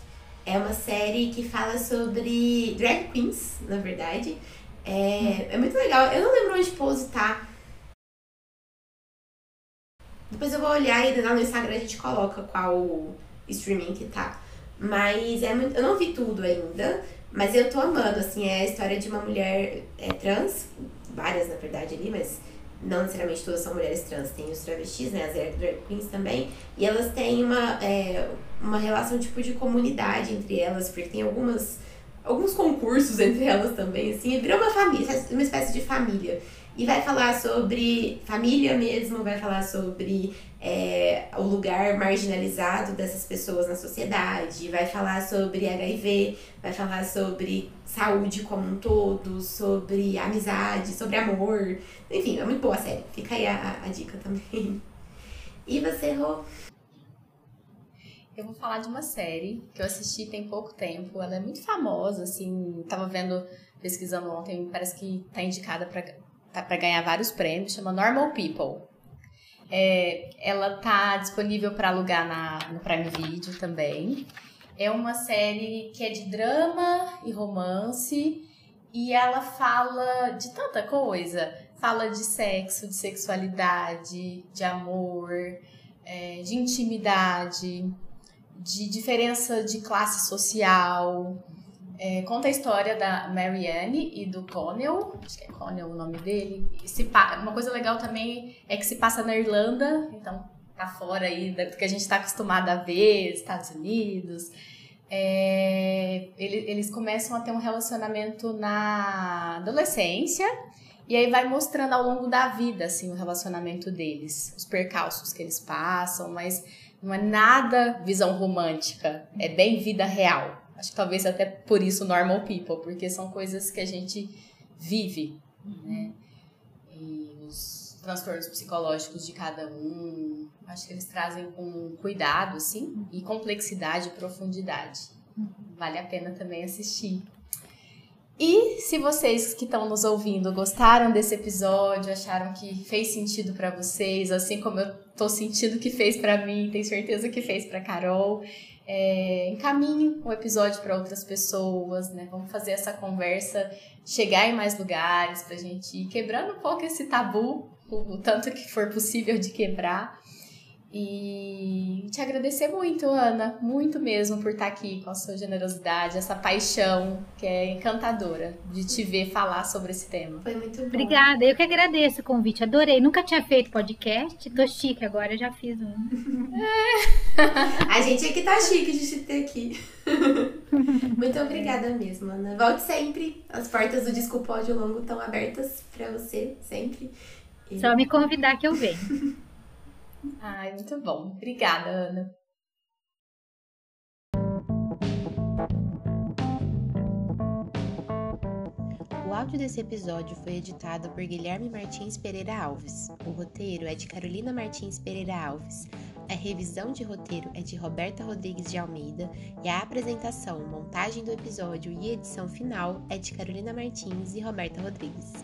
É uma série que fala sobre drag queens, na verdade. É, é muito legal. Eu não lembro onde Pose tá depois eu vou olhar e lá no Instagram a gente coloca qual streaming que tá. Mas é muito, eu não vi tudo ainda, mas eu tô amando, assim, é a história de uma mulher é, trans, várias na verdade ali, mas não necessariamente todas são mulheres trans, tem os travestis, né, as drag queens também, e elas têm uma, é, uma relação tipo de comunidade entre elas, porque tem algumas alguns concursos entre elas também, assim, virou uma família, uma espécie de família. E vai falar sobre família mesmo, vai falar sobre é, o lugar marginalizado dessas pessoas na sociedade, vai falar sobre HIV, vai falar sobre saúde como um todo, sobre amizade, sobre amor. Enfim, é muito boa a série. Fica aí a, a dica também. E você, Rô? Eu vou falar de uma série que eu assisti tem pouco tempo. Ela é muito famosa, assim. Tava vendo, pesquisando ontem, parece que tá indicada para tá para ganhar vários prêmios. Chama Normal People. É, ela tá disponível para alugar na, no Prime Video também. É uma série que é de drama e romance e ela fala de tanta coisa. Fala de sexo, de sexualidade, de amor, é, de intimidade, de diferença de classe social. É, conta a história da Marianne e do Connell, acho que é Connell o nome dele. Uma coisa legal também é que se passa na Irlanda, então tá fora aí do que a gente está acostumado a ver, Estados Unidos. É, eles começam a ter um relacionamento na adolescência e aí vai mostrando ao longo da vida assim o relacionamento deles, os percalços que eles passam, mas não é nada visão romântica, é bem vida real. Acho que talvez até por isso normal people, porque são coisas que a gente vive, né? E os transtornos psicológicos de cada um, acho que eles trazem com cuidado, assim, e complexidade e profundidade. Vale a pena também assistir. E se vocês que estão nos ouvindo gostaram desse episódio, acharam que fez sentido para vocês, assim como eu tô sentindo que fez para mim, tenho certeza que fez para Carol, é, encaminhe o episódio para outras pessoas, né? Vamos fazer essa conversa chegar em mais lugares pra gente ir quebrando um pouco esse tabu, o tanto que for possível de quebrar. E te agradecer muito, Ana, muito mesmo por estar aqui com a sua generosidade, essa paixão que é encantadora de te ver falar sobre esse tema. Foi muito bom. Obrigada, eu que agradeço o convite, adorei. Nunca tinha feito podcast, tô chique agora, já fiz um. É. a gente aqui tá chique de te ter aqui. muito obrigada mesmo, Ana. Volte sempre. As portas do Desculpa Ódio Longo estão abertas para você, sempre. E... Só me convidar que eu venho. Ai, muito bom. Obrigada, Ana. O áudio desse episódio foi editado por Guilherme Martins Pereira Alves. O roteiro é de Carolina Martins Pereira Alves. A revisão de roteiro é de Roberta Rodrigues de Almeida e a apresentação, montagem do episódio e edição final é de Carolina Martins e Roberta Rodrigues.